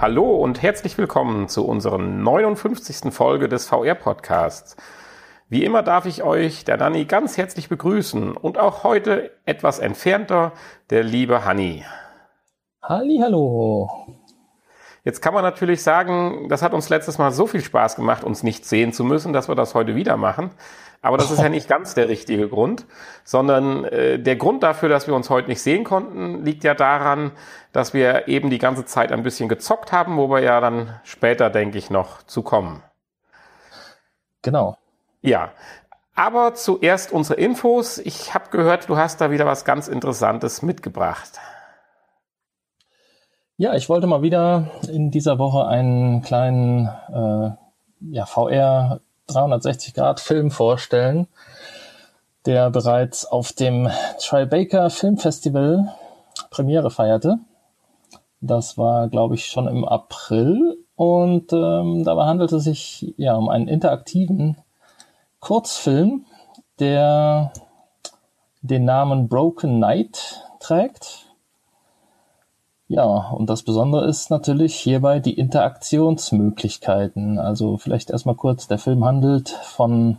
Hallo und herzlich willkommen zu unserer 59. Folge des VR-Podcasts. Wie immer darf ich euch, der Nanni, ganz herzlich begrüßen und auch heute etwas entfernter der liebe Hanni. Hallo. Jetzt kann man natürlich sagen, das hat uns letztes Mal so viel Spaß gemacht, uns nicht sehen zu müssen, dass wir das heute wieder machen. Aber das ist ja nicht ganz der richtige Grund, sondern äh, der Grund dafür, dass wir uns heute nicht sehen konnten, liegt ja daran, dass wir eben die ganze Zeit ein bisschen gezockt haben, wo wir ja dann später, denke ich, noch zu kommen. Genau. Ja, aber zuerst unsere Infos. Ich habe gehört, du hast da wieder was ganz Interessantes mitgebracht. Ja, ich wollte mal wieder in dieser Woche einen kleinen äh, ja, VR 360 Grad Film vorstellen, der bereits auf dem Tribeca Film Festival Premiere feierte. Das war, glaube ich, schon im April und ähm, dabei handelt es sich ja um einen interaktiven Kurzfilm, der den Namen Broken Night trägt. Ja, und das Besondere ist natürlich hierbei die Interaktionsmöglichkeiten. Also vielleicht erstmal kurz, der Film handelt von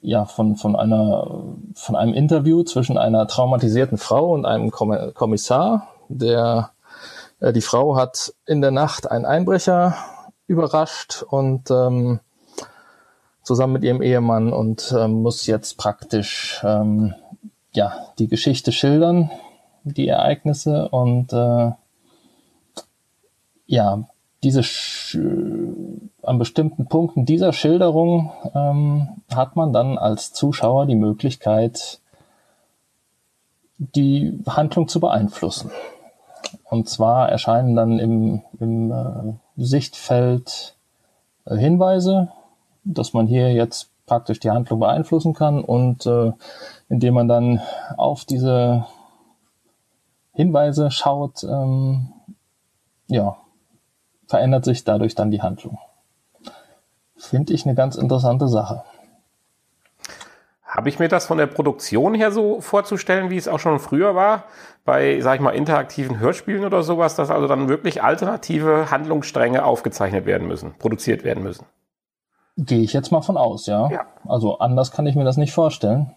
ja, von, von einer, von einem Interview zwischen einer traumatisierten Frau und einem Kommissar. Der, äh, die Frau hat in der Nacht einen Einbrecher überrascht und ähm, zusammen mit ihrem Ehemann und ähm, muss jetzt praktisch ähm, ja die Geschichte schildern die Ereignisse und äh, ja, diese Sch an bestimmten Punkten dieser Schilderung ähm, hat man dann als Zuschauer die Möglichkeit, die Handlung zu beeinflussen. Und zwar erscheinen dann im, im äh, Sichtfeld äh, Hinweise, dass man hier jetzt praktisch die Handlung beeinflussen kann und äh, indem man dann auf diese Hinweise schaut, ähm, ja, verändert sich dadurch dann die Handlung. Finde ich eine ganz interessante Sache. Habe ich mir das von der Produktion her so vorzustellen, wie es auch schon früher war, bei, sag ich mal, interaktiven Hörspielen oder sowas, dass also dann wirklich alternative Handlungsstränge aufgezeichnet werden müssen, produziert werden müssen? Gehe ich jetzt mal von aus, ja. ja. Also anders kann ich mir das nicht vorstellen.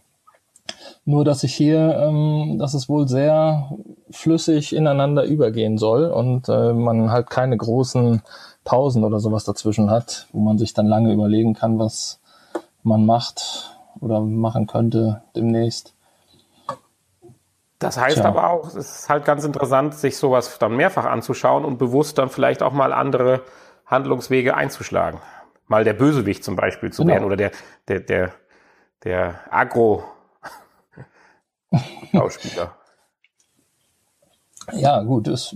Nur, dass ich hier, ähm, dass es wohl sehr flüssig ineinander übergehen soll und äh, man halt keine großen Pausen oder sowas dazwischen hat, wo man sich dann lange überlegen kann, was man macht oder machen könnte demnächst. Das heißt Tja. aber auch, es ist halt ganz interessant, sich sowas dann mehrfach anzuschauen und bewusst dann vielleicht auch mal andere Handlungswege einzuschlagen. Mal der Bösewicht zum Beispiel zu genau. werden oder der, der, der, der Agro Schauspieler. ja, gut, ist,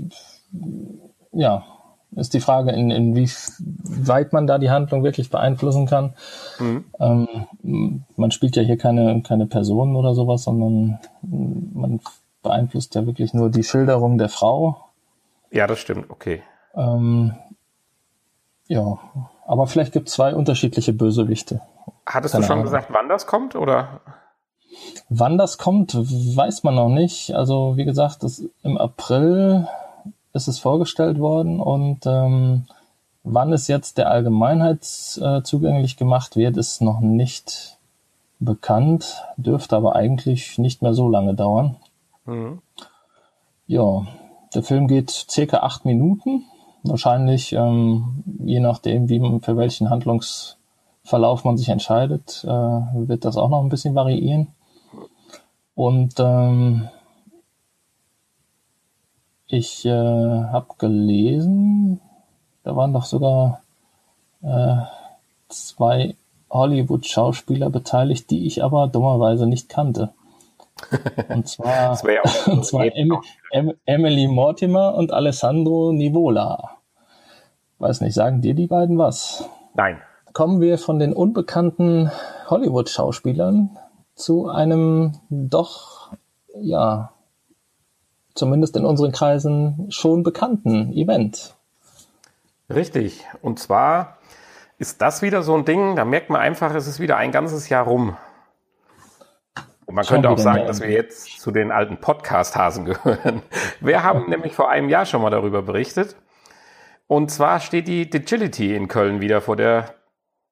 ja, ist die Frage, in, inwieweit man da die Handlung wirklich beeinflussen kann. Mhm. Ähm, man spielt ja hier keine, keine Personen oder sowas, sondern man beeinflusst ja wirklich nur die Schilderung der Frau. Ja, das stimmt, okay. Ähm, ja, aber vielleicht gibt es zwei unterschiedliche Bösewichte. Hattest keine du schon Ahnung. gesagt, wann das kommt, oder? Wann das kommt, weiß man noch nicht. Also wie gesagt, das, im April ist es vorgestellt worden und ähm, wann es jetzt der Allgemeinheit äh, zugänglich gemacht wird, ist noch nicht bekannt, dürfte aber eigentlich nicht mehr so lange dauern. Mhm. Ja, der Film geht circa acht Minuten. Wahrscheinlich, ähm, je nachdem, wie man, für welchen Handlungsverlauf man sich entscheidet, äh, wird das auch noch ein bisschen variieren. Und ähm, ich äh, habe gelesen, da waren doch sogar äh, zwei Hollywood-Schauspieler beteiligt, die ich aber dummerweise nicht kannte. Und zwar, ja und zwar em em Emily Mortimer und Alessandro Nivola. Weiß nicht, sagen dir die beiden was? Nein. Kommen wir von den unbekannten Hollywood-Schauspielern zu einem doch, ja, zumindest in unseren Kreisen schon bekannten Event. Richtig. Und zwar ist das wieder so ein Ding, da merkt man einfach, es ist wieder ein ganzes Jahr rum. Und man könnte auch sagen, dass wir jetzt zu den alten Podcast-Hasen gehören. Wir haben nämlich vor einem Jahr schon mal darüber berichtet. Und zwar steht die Digility in Köln wieder vor der,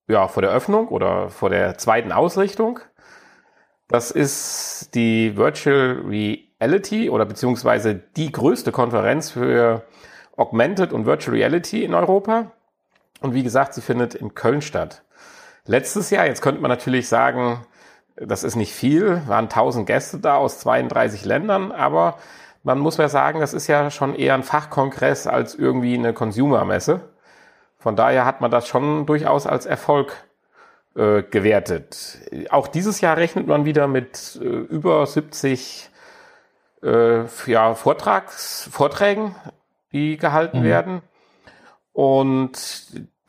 ja, vor der Öffnung oder vor der zweiten Ausrichtung. Das ist die Virtual Reality oder beziehungsweise die größte Konferenz für Augmented und Virtual Reality in Europa. Und wie gesagt, sie findet in Köln statt. Letztes Jahr, jetzt könnte man natürlich sagen, das ist nicht viel, waren 1000 Gäste da aus 32 Ländern, aber man muss ja sagen, das ist ja schon eher ein Fachkongress als irgendwie eine Consumermesse. Von daher hat man das schon durchaus als Erfolg äh, gewertet. Auch dieses Jahr rechnet man wieder mit äh, über 70 äh, ja, Vortrags, Vorträgen, die gehalten mhm. werden. Und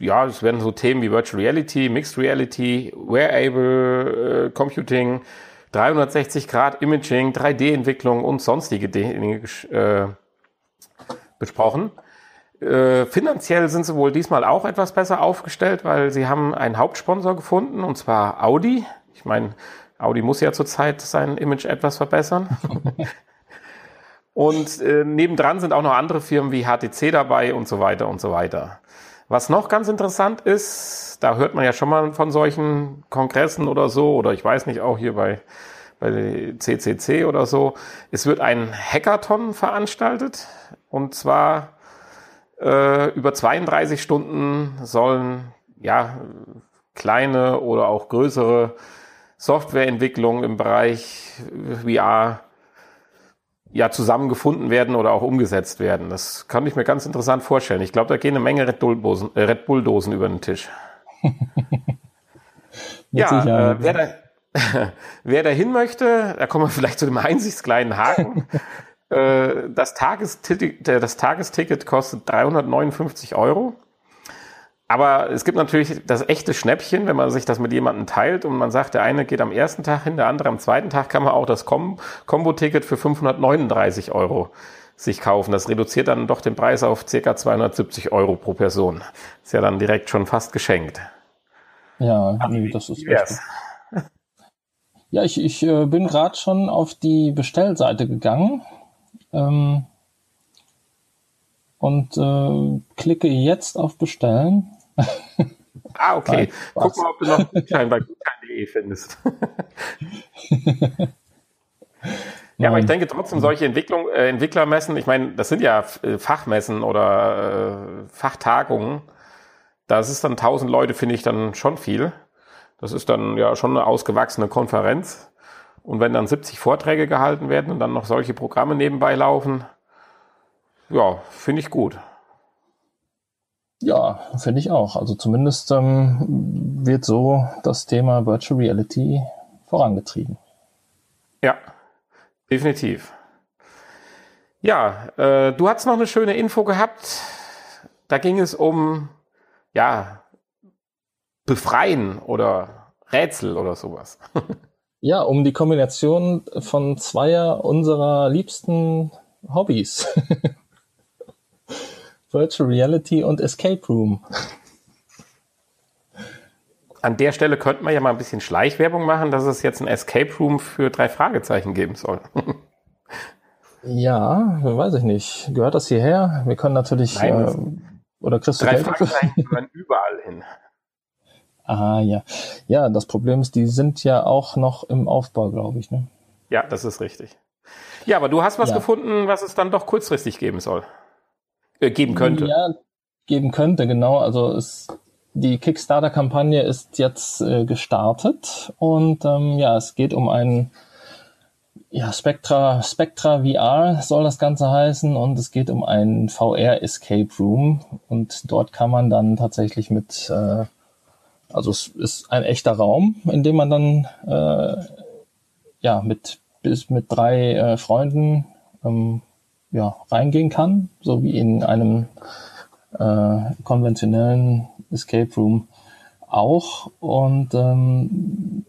ja, es werden so Themen wie Virtual Reality, Mixed Reality, Wearable äh, Computing, 360 Grad Imaging, 3D-Entwicklung und sonstige Dinge äh, besprochen. Äh, finanziell sind sie wohl diesmal auch etwas besser aufgestellt, weil sie haben einen Hauptsponsor gefunden, und zwar Audi. Ich meine, Audi muss ja zurzeit sein Image etwas verbessern. und äh, nebendran sind auch noch andere Firmen wie HTC dabei und so weiter und so weiter. Was noch ganz interessant ist, da hört man ja schon mal von solchen Kongressen oder so, oder ich weiß nicht, auch hier bei, bei CCC oder so. Es wird ein Hackathon veranstaltet und zwar äh, über 32 Stunden sollen ja kleine oder auch größere Softwareentwicklungen im Bereich VR ja zusammengefunden werden oder auch umgesetzt werden. Das kann ich mir ganz interessant vorstellen. Ich glaube, da gehen eine Menge Red Bull-Dosen äh, Red Bull -Dosen über den Tisch. ja, äh, wer, da, wer da hin möchte, da kommen wir vielleicht zu dem einzig kleinen Haken. Äh, das, Tagesticket, das Tagesticket kostet 359 Euro. Aber es gibt natürlich das echte Schnäppchen, wenn man sich das mit jemandem teilt und man sagt, der eine geht am ersten Tag hin, der andere am zweiten Tag, kann man auch das Combo-Ticket für 539 Euro sich kaufen. Das reduziert dann doch den Preis auf ca. 270 Euro pro Person. Ist ja dann direkt schon fast geschenkt. Ja, nee, das ist richtig. Ja, ich, ich äh, bin gerade schon auf die Bestellseite gegangen ähm, und äh, klicke jetzt auf Bestellen. Ah, okay. Guck mal, ob du noch Gutschein bei gutschein.de findest. ja, aber ich denke trotzdem, solche Entwicklung, äh, Entwicklermessen, ich meine, das sind ja äh, Fachmessen oder äh, Fachtagungen. Das ist dann 1000 Leute, finde ich dann schon viel. Das ist dann ja schon eine ausgewachsene Konferenz. Und wenn dann 70 Vorträge gehalten werden und dann noch solche Programme nebenbei laufen, ja, finde ich gut. Ja, finde ich auch. Also zumindest ähm, wird so das Thema Virtual Reality vorangetrieben. Ja, definitiv. Ja, äh, du hast noch eine schöne Info gehabt. Da ging es um, ja, Befreien oder Rätsel oder sowas. ja, um die Kombination von zweier unserer liebsten Hobbys. Virtual Reality und Escape Room. An der Stelle könnte man ja mal ein bisschen Schleichwerbung machen, dass es jetzt ein Escape Room für drei Fragezeichen geben soll. ja, weiß ich nicht. Gehört das hierher? Wir können natürlich Nein, äh, oder kriegst du drei Geld Fragezeichen gehören überall hin. Ah ja, ja. Das Problem ist, die sind ja auch noch im Aufbau, glaube ich. Ne? Ja, das ist richtig. Ja, aber du hast was ja. gefunden, was es dann doch kurzfristig geben soll. Äh, geben könnte. Ja, geben könnte, genau. Also es, die Kickstarter-Kampagne ist jetzt äh, gestartet und ähm, ja, es geht um ein ja, Spectra, Spectra VR soll das Ganze heißen und es geht um ein VR Escape Room und dort kann man dann tatsächlich mit, äh, also es ist ein echter Raum, in dem man dann äh, ja mit bis mit drei äh, Freunden ähm, ja, reingehen kann, so wie in einem äh, konventionellen Escape Room auch. Und ähm,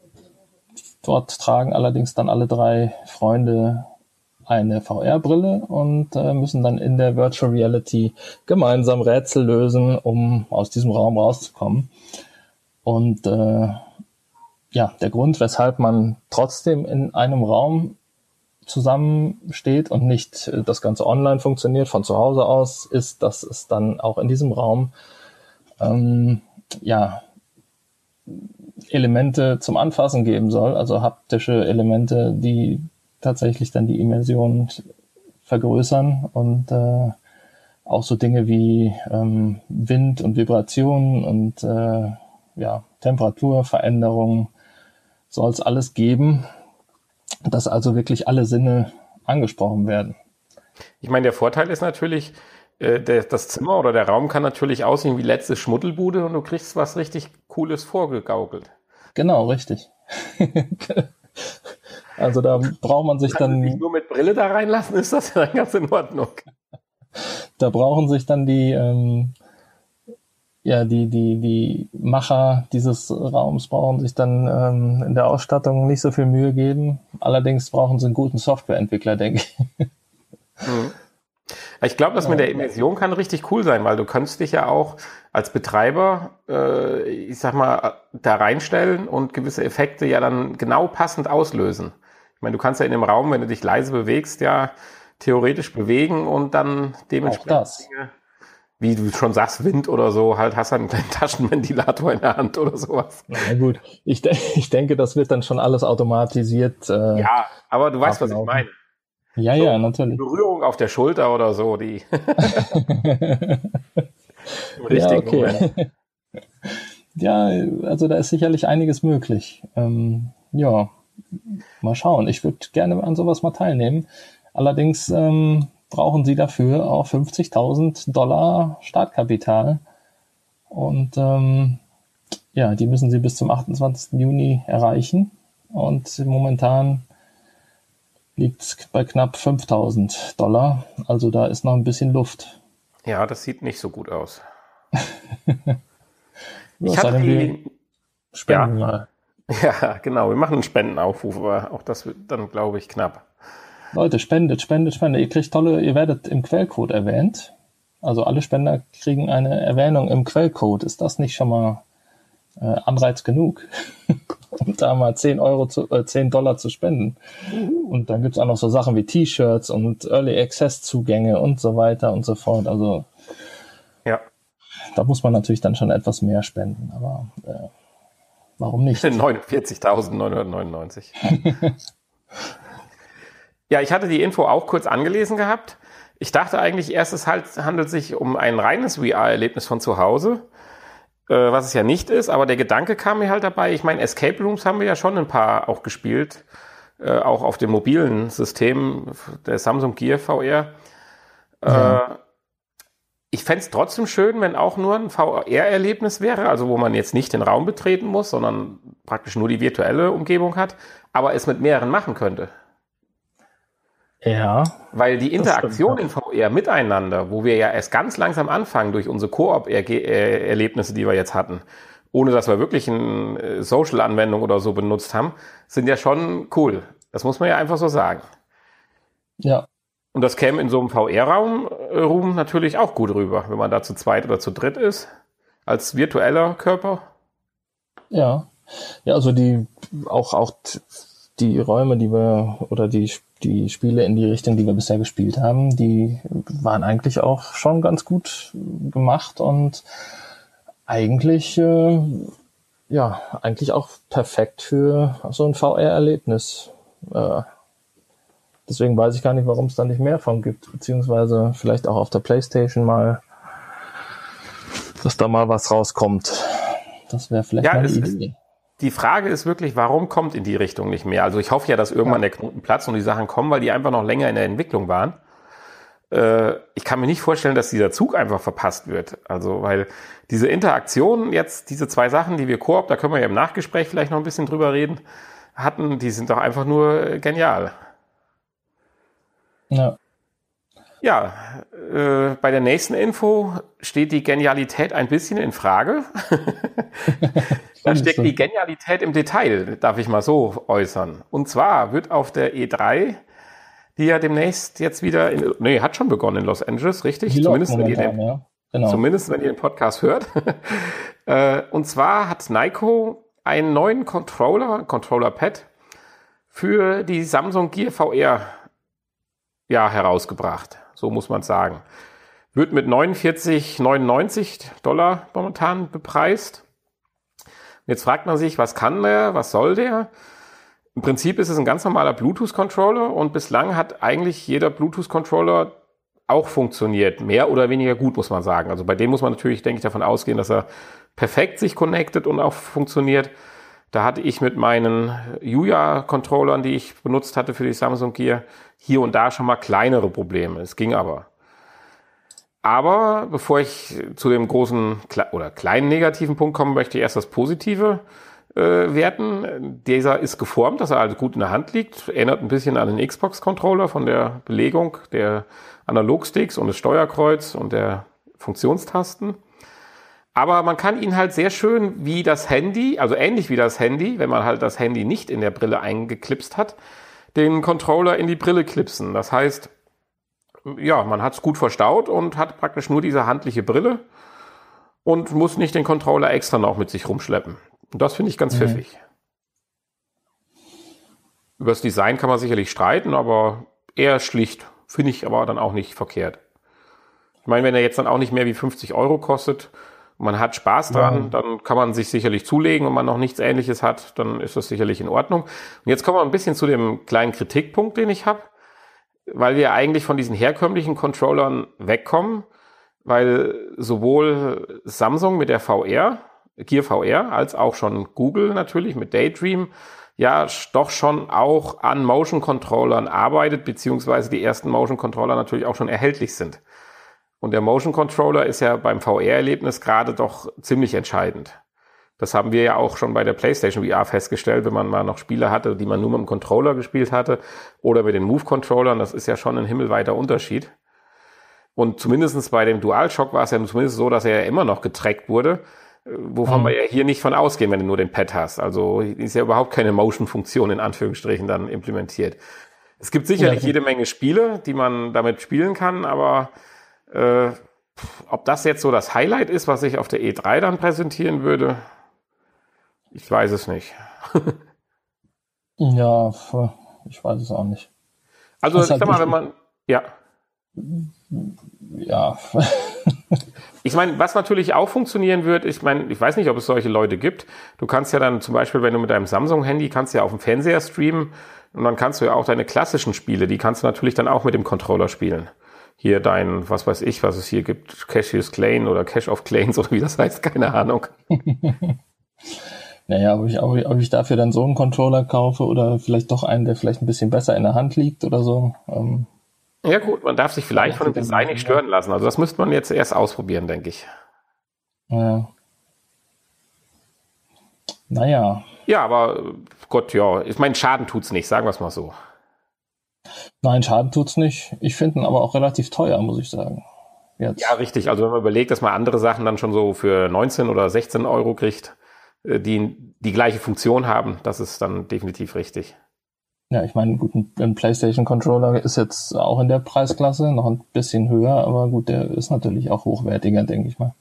dort tragen allerdings dann alle drei Freunde eine VR-Brille und äh, müssen dann in der Virtual Reality gemeinsam Rätsel lösen, um aus diesem Raum rauszukommen. Und äh, ja, der Grund, weshalb man trotzdem in einem Raum zusammensteht und nicht das Ganze online funktioniert von zu Hause aus, ist, dass es dann auch in diesem Raum ähm, ja Elemente zum Anfassen geben soll, also haptische Elemente, die tatsächlich dann die Immersion vergrößern und äh, auch so Dinge wie ähm, Wind und Vibrationen und äh, ja, Temperaturveränderungen soll es alles geben, dass also wirklich alle Sinne angesprochen werden. Ich meine, der Vorteil ist natürlich, äh, der, das Zimmer oder der Raum kann natürlich aussehen wie letzte Schmuddelbude und du kriegst was richtig Cooles vorgegaukelt. Genau, richtig. also da braucht man sich kann dann. Nicht nur mit Brille da reinlassen, ist das ja dann ganz in Ordnung. Da brauchen sich dann die ähm, ja, die, die, die Macher dieses Raums brauchen sich dann ähm, in der Ausstattung nicht so viel Mühe geben. Allerdings brauchen sie einen guten Softwareentwickler, denke ich. Mhm. Ich glaube, das mit der Immersion kann richtig cool sein, weil du kannst dich ja auch als Betreiber, äh, ich sag mal, da reinstellen und gewisse Effekte ja dann genau passend auslösen. Ich meine, du kannst ja in dem Raum, wenn du dich leise bewegst, ja theoretisch bewegen und dann dementsprechend Dinge, wie du schon sagst, Wind oder so, halt hast du einen kleinen Taschenventilator in der Hand oder sowas. Na gut, ich, de ich denke, das wird dann schon alles automatisiert. Äh, ja, aber du weißt, was ich meine. Ja, so, ja, natürlich. Berührung auf der Schulter oder so, die. ja, okay. ja, also da ist sicherlich einiges möglich. Ähm, ja, mal schauen. Ich würde gerne an sowas mal teilnehmen. Allerdings ähm, brauchen sie dafür auch 50.000 Dollar Startkapital. Und ähm, ja, die müssen sie bis zum 28. Juni erreichen. Und momentan liegt es bei knapp 5000 Dollar. Also da ist noch ein bisschen Luft. Ja, das sieht nicht so gut aus. ich hatte die Spenden ja. mal. Ja, genau. Wir machen einen Spendenaufruf, aber auch das wird dann, glaube ich, knapp. Leute, spendet, spendet, spendet. Ihr kriegt tolle, ihr werdet im Quellcode erwähnt. Also alle Spender kriegen eine Erwähnung im Quellcode. Ist das nicht schon mal äh, Anreiz genug, um da mal 10 Euro zu, äh, 10 Dollar zu spenden? Und dann gibt's auch noch so Sachen wie T-Shirts und Early Access Zugänge und so weiter und so fort. Also ja. da muss man natürlich dann schon etwas mehr spenden, aber äh, warum nicht? 49.999. Ja, ich hatte die Info auch kurz angelesen gehabt. Ich dachte eigentlich erst, es halt, handelt sich um ein reines VR-Erlebnis von zu Hause, äh, was es ja nicht ist, aber der Gedanke kam mir halt dabei. Ich meine, Escape Rooms haben wir ja schon ein paar auch gespielt, äh, auch auf dem mobilen System der Samsung Gear VR. Äh, ja. ich fände es trotzdem schön, wenn auch nur ein VR-Erlebnis wäre, also wo man jetzt nicht den Raum betreten muss, sondern praktisch nur die virtuelle Umgebung hat, aber es mit mehreren machen könnte. Ja. Weil die Interaktion in VR miteinander, wo wir ja erst ganz langsam anfangen durch unsere Koop-Erlebnisse, die wir jetzt hatten, ohne dass wir wirklich eine äh, Social-Anwendung oder so benutzt haben, sind ja schon cool. Das muss man ja einfach so sagen. Ja. Und das käme in so einem VR-Raum äh, natürlich auch gut rüber, wenn man da zu zweit oder zu dritt ist, als virtueller Körper. Ja. Ja, also die auch, auch die Räume, die wir oder die die Spiele in die Richtung, die wir bisher gespielt haben, die waren eigentlich auch schon ganz gut gemacht und eigentlich, äh, ja, eigentlich auch perfekt für so ein VR-Erlebnis. Äh, deswegen weiß ich gar nicht, warum es da nicht mehr von gibt, beziehungsweise vielleicht auch auf der PlayStation mal, dass da mal was rauskommt. Das wäre vielleicht ja, mal eine Idee die Frage ist wirklich, warum kommt in die Richtung nicht mehr? Also ich hoffe ja, dass irgendwann der Knoten platzt und die Sachen kommen, weil die einfach noch länger in der Entwicklung waren. Äh, ich kann mir nicht vorstellen, dass dieser Zug einfach verpasst wird. Also, weil diese Interaktion jetzt, diese zwei Sachen, die wir Koop, da können wir ja im Nachgespräch vielleicht noch ein bisschen drüber reden, hatten, die sind doch einfach nur genial. Ja. Ja, äh, bei der nächsten Info steht die Genialität ein bisschen in Frage. da steckt die Genialität im Detail, darf ich mal so äußern. Und zwar wird auf der E3, die ja demnächst jetzt wieder, in, nee, hat schon begonnen in Los Angeles, richtig? Die zumindest, wenn ihr den, ja. genau. zumindest wenn ihr den Podcast hört. äh, und zwar hat Nico einen neuen Controller, Controller Pad, für die Samsung Gear VR ja, herausgebracht. So muss man sagen. Wird mit 49,99 Dollar momentan bepreist. Jetzt fragt man sich, was kann der, was soll der? Im Prinzip ist es ein ganz normaler Bluetooth-Controller und bislang hat eigentlich jeder Bluetooth-Controller auch funktioniert. Mehr oder weniger gut, muss man sagen. Also bei dem muss man natürlich, denke ich, davon ausgehen, dass er perfekt sich connectet und auch funktioniert. Da hatte ich mit meinen Yuya-Controllern, die ich benutzt hatte für die Samsung Gear, hier und da schon mal kleinere Probleme. Es ging aber. Aber bevor ich zu dem großen oder kleinen negativen Punkt komme, möchte ich erst das Positive äh, werten. Dieser ist geformt, dass er also gut in der Hand liegt. Erinnert ein bisschen an den Xbox-Controller von der Belegung der Analogsticks und des Steuerkreuz und der Funktionstasten. Aber man kann ihn halt sehr schön wie das Handy, also ähnlich wie das Handy, wenn man halt das Handy nicht in der Brille eingeklipst hat, den Controller in die Brille klipsen. Das heißt, ja, man hat es gut verstaut und hat praktisch nur diese handliche Brille und muss nicht den Controller extra noch mit sich rumschleppen. Und das finde ich ganz mhm. pfiffig. Über das Design kann man sicherlich streiten, aber eher schlicht. Finde ich aber dann auch nicht verkehrt. Ich meine, wenn er jetzt dann auch nicht mehr wie 50 Euro kostet man hat Spaß dran, ja. dann kann man sich sicherlich zulegen und man noch nichts ähnliches hat, dann ist das sicherlich in Ordnung. Und jetzt kommen wir ein bisschen zu dem kleinen Kritikpunkt, den ich habe weil wir eigentlich von diesen herkömmlichen Controllern wegkommen, weil sowohl Samsung mit der VR, Gear VR, als auch schon Google natürlich mit Daydream ja doch schon auch an Motion Controllern arbeitet, beziehungsweise die ersten Motion Controller natürlich auch schon erhältlich sind. Und der Motion Controller ist ja beim VR-Erlebnis gerade doch ziemlich entscheidend. Das haben wir ja auch schon bei der PlayStation VR festgestellt, wenn man mal noch Spiele hatte, die man nur mit dem Controller gespielt hatte oder mit den Move-Controllern. Das ist ja schon ein himmelweiter Unterschied. Und zumindestens bei dem DualShock war es ja zumindest so, dass er ja immer noch getrackt wurde, äh, wovon mhm. wir ja hier nicht von ausgehen, wenn du nur den Pad hast. Also ist ja überhaupt keine Motion-Funktion in Anführungsstrichen dann implementiert. Es gibt sicherlich jede Menge Spiele, die man damit spielen kann, aber äh, ob das jetzt so das Highlight ist, was ich auf der E3 dann präsentieren würde, ich weiß es nicht. ja, ich weiß es auch nicht. Also, ich halt sag mal, wenn man, ja. Ja. ich meine, was natürlich auch funktionieren wird, ich meine, ich weiß nicht, ob es solche Leute gibt. Du kannst ja dann zum Beispiel, wenn du mit deinem Samsung-Handy kannst ja auf dem Fernseher streamen und dann kannst du ja auch deine klassischen Spiele, die kannst du natürlich dann auch mit dem Controller spielen. Hier dein, was weiß ich, was es hier gibt, Cassius Clay oder Cash of Clans oder wie das heißt, keine Ahnung. Naja, ob ich, ob, ich, ob ich dafür dann so einen Controller kaufe oder vielleicht doch einen, der vielleicht ein bisschen besser in der Hand liegt oder so. Ähm, ja gut, man darf sich vielleicht von dem Design nicht stören lassen. Also das müsste man jetzt erst ausprobieren, denke ich. Ja. Naja. Ja, aber Gott, ja. Ich meine, Schaden tut's nicht, sagen wir es mal so. Nein, Schaden tut's nicht. Ich finde ihn aber auch relativ teuer, muss ich sagen. Jetzt. Ja, richtig. Also wenn man überlegt, dass man andere Sachen dann schon so für 19 oder 16 Euro kriegt, äh, die die gleiche Funktion haben, das ist dann definitiv richtig. Ja, ich meine, gut, ein PlayStation-Controller ist jetzt auch in der Preisklasse noch ein bisschen höher, aber gut, der ist natürlich auch hochwertiger, denke ich mal.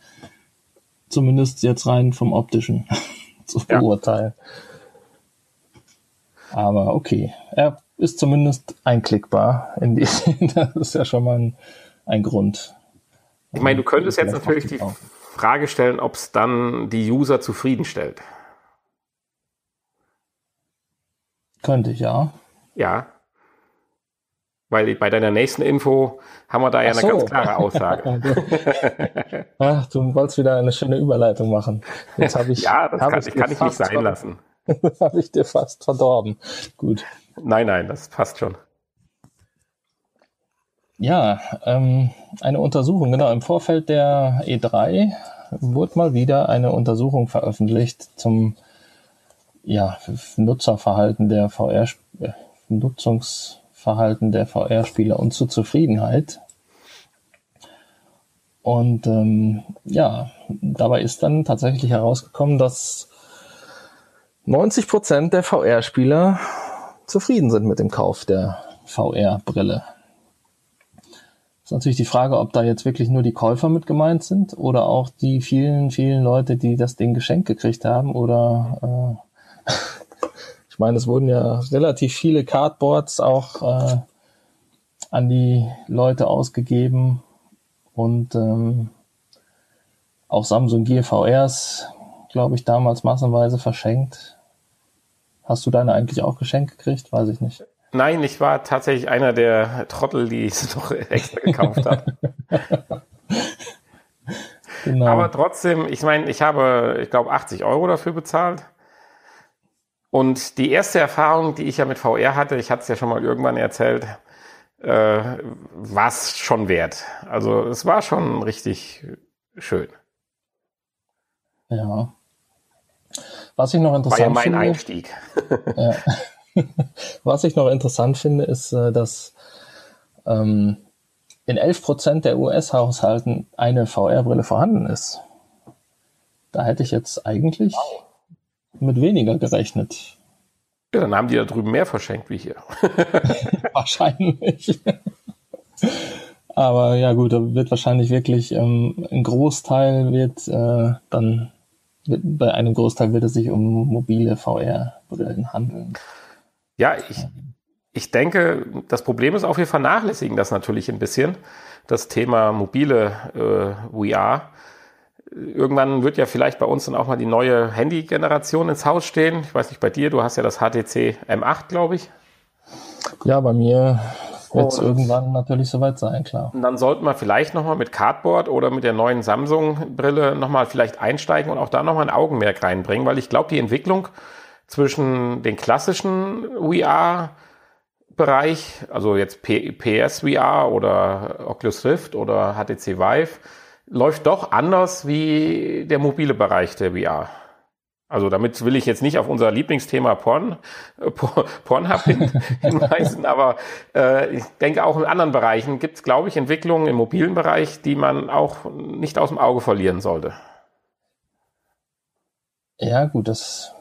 Zumindest jetzt rein vom optischen zu beurteilen. Ja. Aber okay, er ist zumindest einklickbar. In die, das ist ja schon mal ein, ein Grund. Ich meine, du könntest jetzt natürlich die auch. Frage stellen, ob es dann die User zufriedenstellt. Könnte ich, ja. Ja. Weil bei deiner nächsten Info haben wir da ja Ach eine so. ganz klare Aussage. Ach, du wolltest wieder eine schöne Überleitung machen. Jetzt habe ich. ja, das kann ich, kann ich nicht sein lassen. das habe ich dir fast verdorben. Gut. Nein, nein, das passt schon. Ja, ähm, eine Untersuchung, genau, im Vorfeld der E3 wurde mal wieder eine Untersuchung veröffentlicht zum ja, Nutzerverhalten der VR, äh, Nutzungsverhalten der VR-Spieler und zur Zufriedenheit. Und ähm, ja, dabei ist dann tatsächlich herausgekommen, dass 90 Prozent der VR-Spieler zufrieden sind mit dem Kauf der VR-Brille. Ist natürlich die Frage, ob da jetzt wirklich nur die Käufer mit gemeint sind oder auch die vielen, vielen Leute, die das Ding geschenkt gekriegt haben oder äh, ich meine, es wurden ja relativ viele Cardboards auch äh, an die Leute ausgegeben und ähm, auch Samsung Gear VRs, glaube ich, damals massenweise verschenkt. Hast du deine eigentlich auch geschenkt gekriegt? Weiß ich nicht. Nein, ich war tatsächlich einer der Trottel, die es noch extra gekauft hat. genau. Aber trotzdem, ich meine, ich habe, ich glaube, 80 Euro dafür bezahlt. Und die erste Erfahrung, die ich ja mit VR hatte, ich hatte es ja schon mal irgendwann erzählt, äh, war es schon wert. Also es war schon richtig schön. Ja. Was ich noch interessant finde. War ja mein finde, Einstieg. ja. Was ich noch interessant finde, ist, äh, dass ähm, in 11 Prozent der US-Haushalten eine VR-Brille vorhanden ist. Da hätte ich jetzt eigentlich wow. mit weniger gerechnet. Ja, dann haben die da drüben mehr verschenkt wie hier. wahrscheinlich. Aber ja gut, da wird wahrscheinlich wirklich ähm, ein Großteil wird äh, dann bei einem Großteil wird es sich um mobile VR-Brillen handeln. Ja, ich, ich denke, das Problem ist auch, wir vernachlässigen das natürlich ein bisschen, das Thema mobile äh, VR. Irgendwann wird ja vielleicht bei uns dann auch mal die neue Handy-Generation ins Haus stehen. Ich weiß nicht, bei dir, du hast ja das HTC M8, glaube ich. Ja, bei mir wird es irgendwann natürlich soweit sein, klar. Und dann sollten wir vielleicht nochmal mit Cardboard oder mit der neuen Samsung-Brille nochmal vielleicht einsteigen und auch da nochmal ein Augenmerk reinbringen, weil ich glaube, die Entwicklung zwischen den klassischen VR-Bereich, also jetzt PSVR oder Oculus Rift oder HTC Vive, läuft doch anders wie der mobile Bereich der VR. Also damit will ich jetzt nicht auf unser Lieblingsthema Porn, äh, Pornhub hinweisen, aber äh, ich denke auch in anderen Bereichen gibt es, glaube ich, Entwicklungen im mobilen Bereich, die man auch nicht aus dem Auge verlieren sollte. Ja, gut, das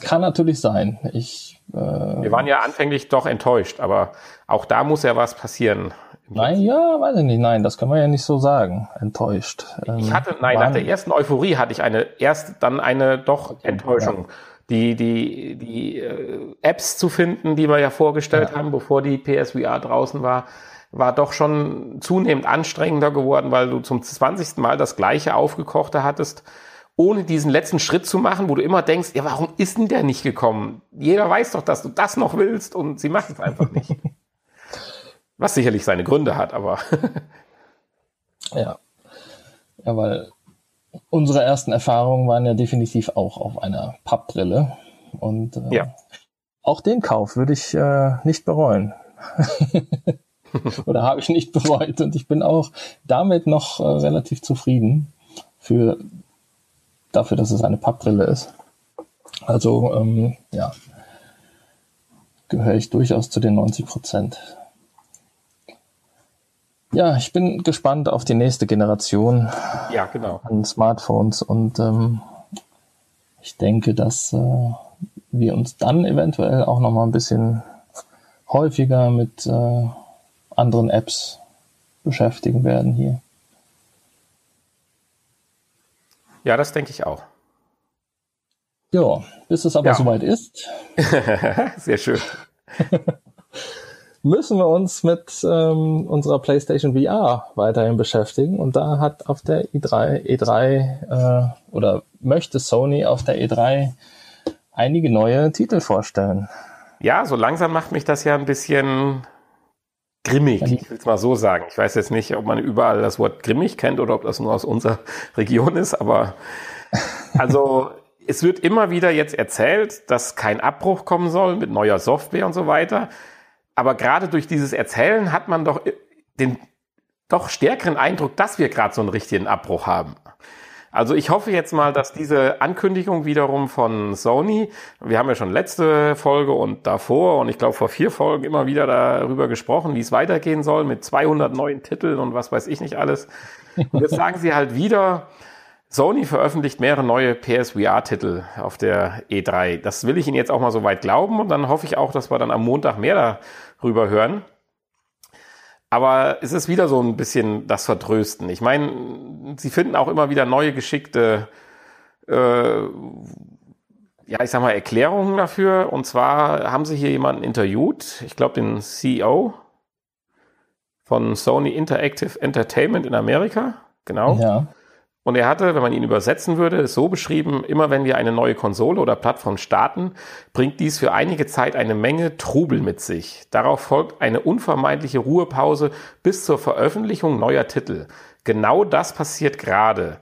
kann natürlich sein. Ich, äh, Wir waren ja anfänglich doch enttäuscht, aber auch da muss ja was passieren. Nein, ja, weiß ich nicht. Nein, das kann man ja nicht so sagen. Enttäuscht. Ich ähm, hatte, nein, nach der ersten Euphorie hatte ich eine erst dann eine doch Enttäuschung. Ja. Die, die, die äh, Apps zu finden, die wir ja vorgestellt ja. haben, bevor die PSVR draußen war, war doch schon zunehmend anstrengender geworden, weil du zum 20. Mal das gleiche aufgekochte hattest ohne diesen letzten Schritt zu machen, wo du immer denkst, ja, warum ist denn der nicht gekommen? Jeder weiß doch, dass du das noch willst und sie macht es einfach nicht. Was sicherlich seine Gründe hat, aber. ja. Ja, weil unsere ersten Erfahrungen waren ja definitiv auch auf einer Pappbrille. Und äh, ja. auch den Kauf würde ich äh, nicht bereuen. Oder habe ich nicht bereut. Und ich bin auch damit noch äh, relativ zufrieden für dafür, dass es eine Pappbrille ist. Also ähm, ja, gehöre ich durchaus zu den 90 Prozent. Ja, ich bin gespannt auf die nächste Generation ja, genau. an Smartphones und ähm, ich denke, dass äh, wir uns dann eventuell auch noch mal ein bisschen häufiger mit äh, anderen Apps beschäftigen werden hier. Ja, das denke ich auch. Ja, bis es aber ja. soweit ist. Sehr schön. müssen wir uns mit ähm, unserer PlayStation VR weiterhin beschäftigen. Und da hat auf der E3, E3 äh, oder möchte Sony auf der E3 einige neue Titel vorstellen. Ja, so langsam macht mich das ja ein bisschen grimmig, ich will es mal so sagen. Ich weiß jetzt nicht, ob man überall das Wort grimmig kennt oder ob das nur aus unserer Region ist, aber also es wird immer wieder jetzt erzählt, dass kein Abbruch kommen soll mit neuer Software und so weiter. Aber gerade durch dieses Erzählen hat man doch den doch stärkeren Eindruck, dass wir gerade so einen richtigen Abbruch haben. Also ich hoffe jetzt mal, dass diese Ankündigung wiederum von Sony, wir haben ja schon letzte Folge und davor und ich glaube vor vier Folgen immer wieder darüber gesprochen, wie es weitergehen soll mit 200 neuen Titeln und was weiß ich nicht alles. Und jetzt sagen sie halt wieder, Sony veröffentlicht mehrere neue PSVR-Titel auf der E3. Das will ich Ihnen jetzt auch mal so weit glauben und dann hoffe ich auch, dass wir dann am Montag mehr darüber hören. Aber es ist wieder so ein bisschen das Vertrösten. Ich meine, sie finden auch immer wieder neue geschickte, äh, ja, ich sag mal, Erklärungen dafür. Und zwar haben sie hier jemanden interviewt, ich glaube den CEO von Sony Interactive Entertainment in Amerika. Genau. Ja. Und er hatte, wenn man ihn übersetzen würde, so beschrieben, immer wenn wir eine neue Konsole oder Plattform starten, bringt dies für einige Zeit eine Menge Trubel mit sich. Darauf folgt eine unvermeidliche Ruhepause bis zur Veröffentlichung neuer Titel. Genau das passiert gerade.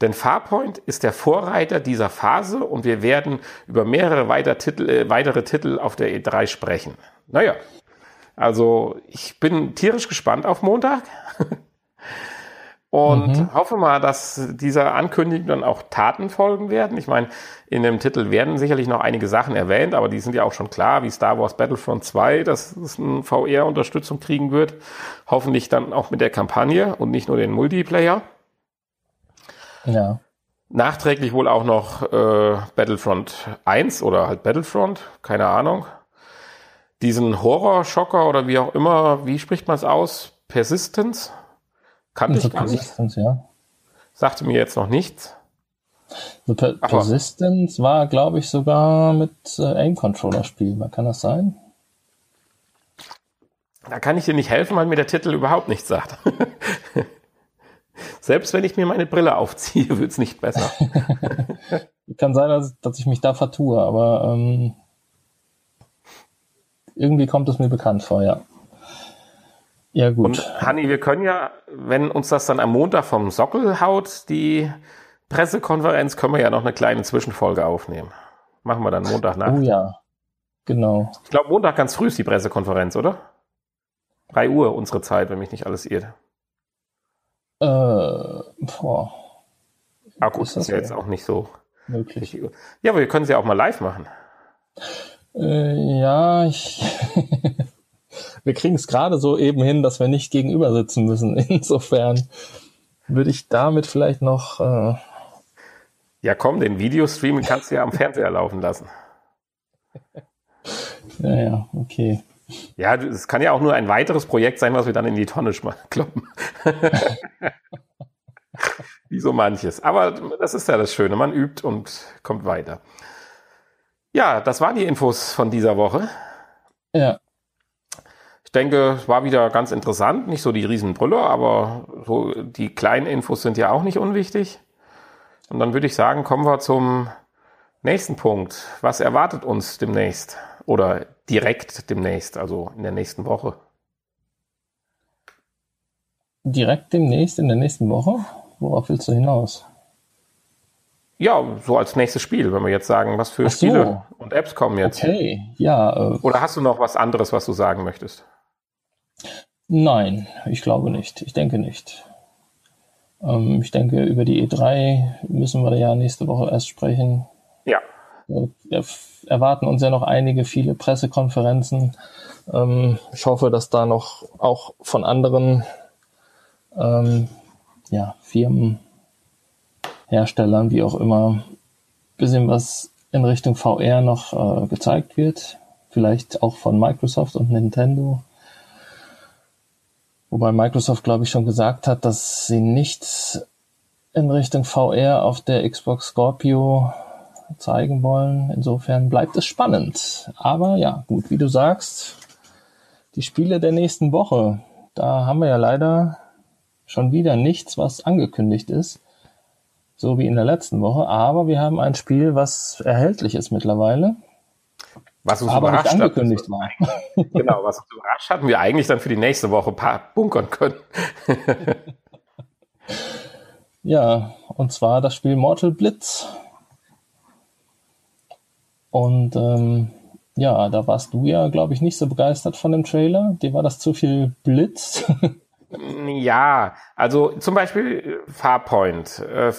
Denn Farpoint ist der Vorreiter dieser Phase und wir werden über mehrere weitere Titel, äh, weitere Titel auf der E3 sprechen. Naja, also ich bin tierisch gespannt auf Montag. Und mhm. hoffe mal, dass dieser Ankündigung dann auch Taten folgen werden. Ich meine, in dem Titel werden sicherlich noch einige Sachen erwähnt, aber die sind ja auch schon klar, wie Star Wars Battlefront 2, dass es eine VR-Unterstützung kriegen wird. Hoffentlich dann auch mit der Kampagne und nicht nur den Multiplayer. Ja. Nachträglich wohl auch noch äh, Battlefront 1 oder halt Battlefront, keine Ahnung. Diesen Horror-Schocker oder wie auch immer, wie spricht man es aus? Persistence? Kannte ich gar nicht. Ja. Sagte mir jetzt noch nichts. The per Aber Persistence war, glaube ich, sogar mit äh, Aim-Controller spielbar. Kann das sein? Da kann ich dir nicht helfen, weil mir der Titel überhaupt nichts sagt. Selbst wenn ich mir meine Brille aufziehe, wird es nicht besser. kann sein, dass, dass, ich mich da vertue, aber ähm, irgendwie kommt es mir bekannt vor, ja. Ja, gut. Und Hanni, wir können ja, wenn uns das dann am Montag vom Sockel haut, die Pressekonferenz, können wir ja noch eine kleine Zwischenfolge aufnehmen. Machen wir dann Montag nach. Oh ja, genau. Ich glaube, Montag ganz früh ist die Pressekonferenz, oder? 3 Uhr unsere Zeit, wenn mich nicht alles irrt. Äh, boah. Ah gut, ist das ist ja jetzt auch nicht so möglich. Ja, aber wir können sie ja auch mal live machen. Äh, ja, ich wir kriegen es gerade so eben hin, dass wir nicht gegenüber sitzen müssen. Insofern würde ich damit vielleicht noch. Äh ja, komm, den Videostream kannst du ja am Fernseher laufen lassen. Ja, ja, okay. Ja, es kann ja auch nur ein weiteres Projekt sein, was wir dann in die Tonne kloppen. Wie so manches. Aber das ist ja das Schöne. Man übt und kommt weiter. Ja, das waren die Infos von dieser Woche. Ja. Ich denke, es war wieder ganz interessant. Nicht so die Riesenbrüller, aber so die kleinen Infos sind ja auch nicht unwichtig. Und dann würde ich sagen, kommen wir zum nächsten Punkt. Was erwartet uns demnächst? Oder direkt demnächst, also in der nächsten Woche? Direkt demnächst in der nächsten Woche? Worauf willst du hinaus? Ja, so als nächstes Spiel, wenn wir jetzt sagen, was für so. Spiele und Apps kommen jetzt. Okay, ja. Äh, Oder hast du noch was anderes, was du sagen möchtest? Nein, ich glaube nicht. Ich denke nicht. Ähm, ich denke, über die E3 müssen wir ja nächste Woche erst sprechen. Ja. Wir erwarten uns ja noch einige, viele Pressekonferenzen. Ähm, ich hoffe, dass da noch auch von anderen ähm, ja, Firmen, Herstellern, wie auch immer, bisschen was in Richtung VR noch äh, gezeigt wird. Vielleicht auch von Microsoft und Nintendo. Wobei Microsoft, glaube ich, schon gesagt hat, dass sie nichts in Richtung VR auf der Xbox Scorpio zeigen wollen. Insofern bleibt es spannend. Aber ja, gut, wie du sagst, die Spiele der nächsten Woche, da haben wir ja leider schon wieder nichts, was angekündigt ist. So wie in der letzten Woche. Aber wir haben ein Spiel, was erhältlich ist mittlerweile. Was uns aber überrascht nicht angekündigt hat, war. genau, was uns überrascht hatten wir eigentlich dann für die nächste Woche ein paar bunkern können. ja, und zwar das Spiel Mortal Blitz. Und ähm, ja, da warst du ja, glaube ich, nicht so begeistert von dem Trailer. Dir war das zu viel Blitz. ja, also zum Beispiel Farpoint äh,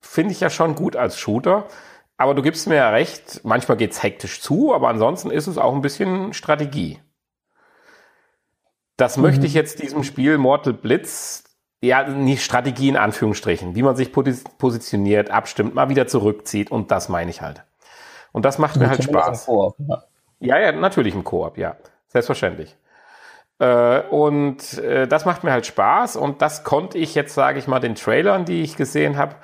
finde ich ja schon gut als Shooter. Aber du gibst mir ja recht, manchmal geht's hektisch zu, aber ansonsten ist es auch ein bisschen Strategie. Das mhm. möchte ich jetzt diesem Spiel Mortal Blitz, ja, nicht Strategie in Anführungsstrichen, wie man sich positioniert, abstimmt, mal wieder zurückzieht und das meine ich halt. Und das macht mir halt Spaß. Ja. ja, ja, natürlich im Koop, ja. Selbstverständlich. Äh, und äh, das macht mir halt Spaß und das konnte ich jetzt, sage ich mal, den Trailern, die ich gesehen habe,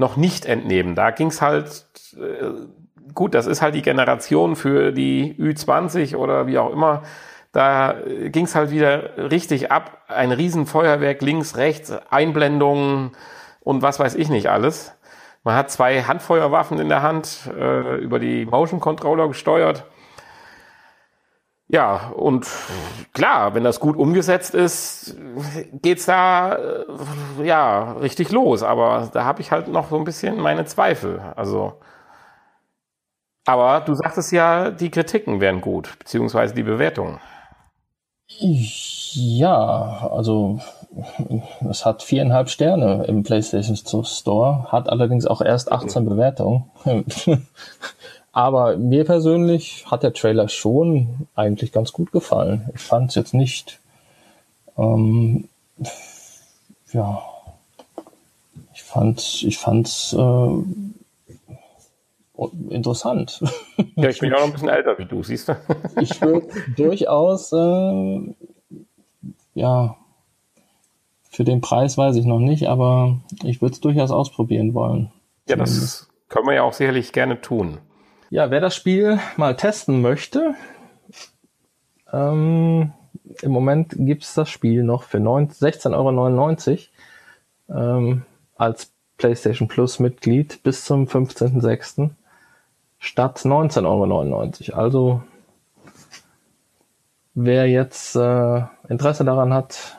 noch nicht entnehmen. Da ging es halt, äh, gut, das ist halt die Generation für die Ü20 oder wie auch immer. Da ging es halt wieder richtig ab. Ein Riesenfeuerwerk links, rechts, Einblendungen und was weiß ich nicht alles. Man hat zwei Handfeuerwaffen in der Hand, äh, über die Motion Controller gesteuert. Ja, und klar, wenn das gut umgesetzt ist, geht's da äh, ja richtig los. Aber da habe ich halt noch so ein bisschen meine Zweifel. Also, aber du sagtest ja, die Kritiken wären gut, beziehungsweise die Bewertungen. Ja, also es hat viereinhalb Sterne im PlayStation Store, hat allerdings auch erst 18 Bewertungen. Aber mir persönlich hat der Trailer schon eigentlich ganz gut gefallen. Ich fand es jetzt nicht, ähm, ja, ich fand, ich fand's äh, interessant. Ja, ich bin auch noch ein bisschen älter wie du, siehst du. ich würde durchaus, äh, ja, für den Preis weiß ich noch nicht, aber ich würde es durchaus ausprobieren wollen. Ja, das können wir ja auch sicherlich gerne tun. Ja, wer das Spiel mal testen möchte, ähm, im Moment gibt's das Spiel noch für 16,99 Euro ähm, als PlayStation Plus Mitglied bis zum 15.06. statt 19,99 Euro. Also wer jetzt äh, Interesse daran hat,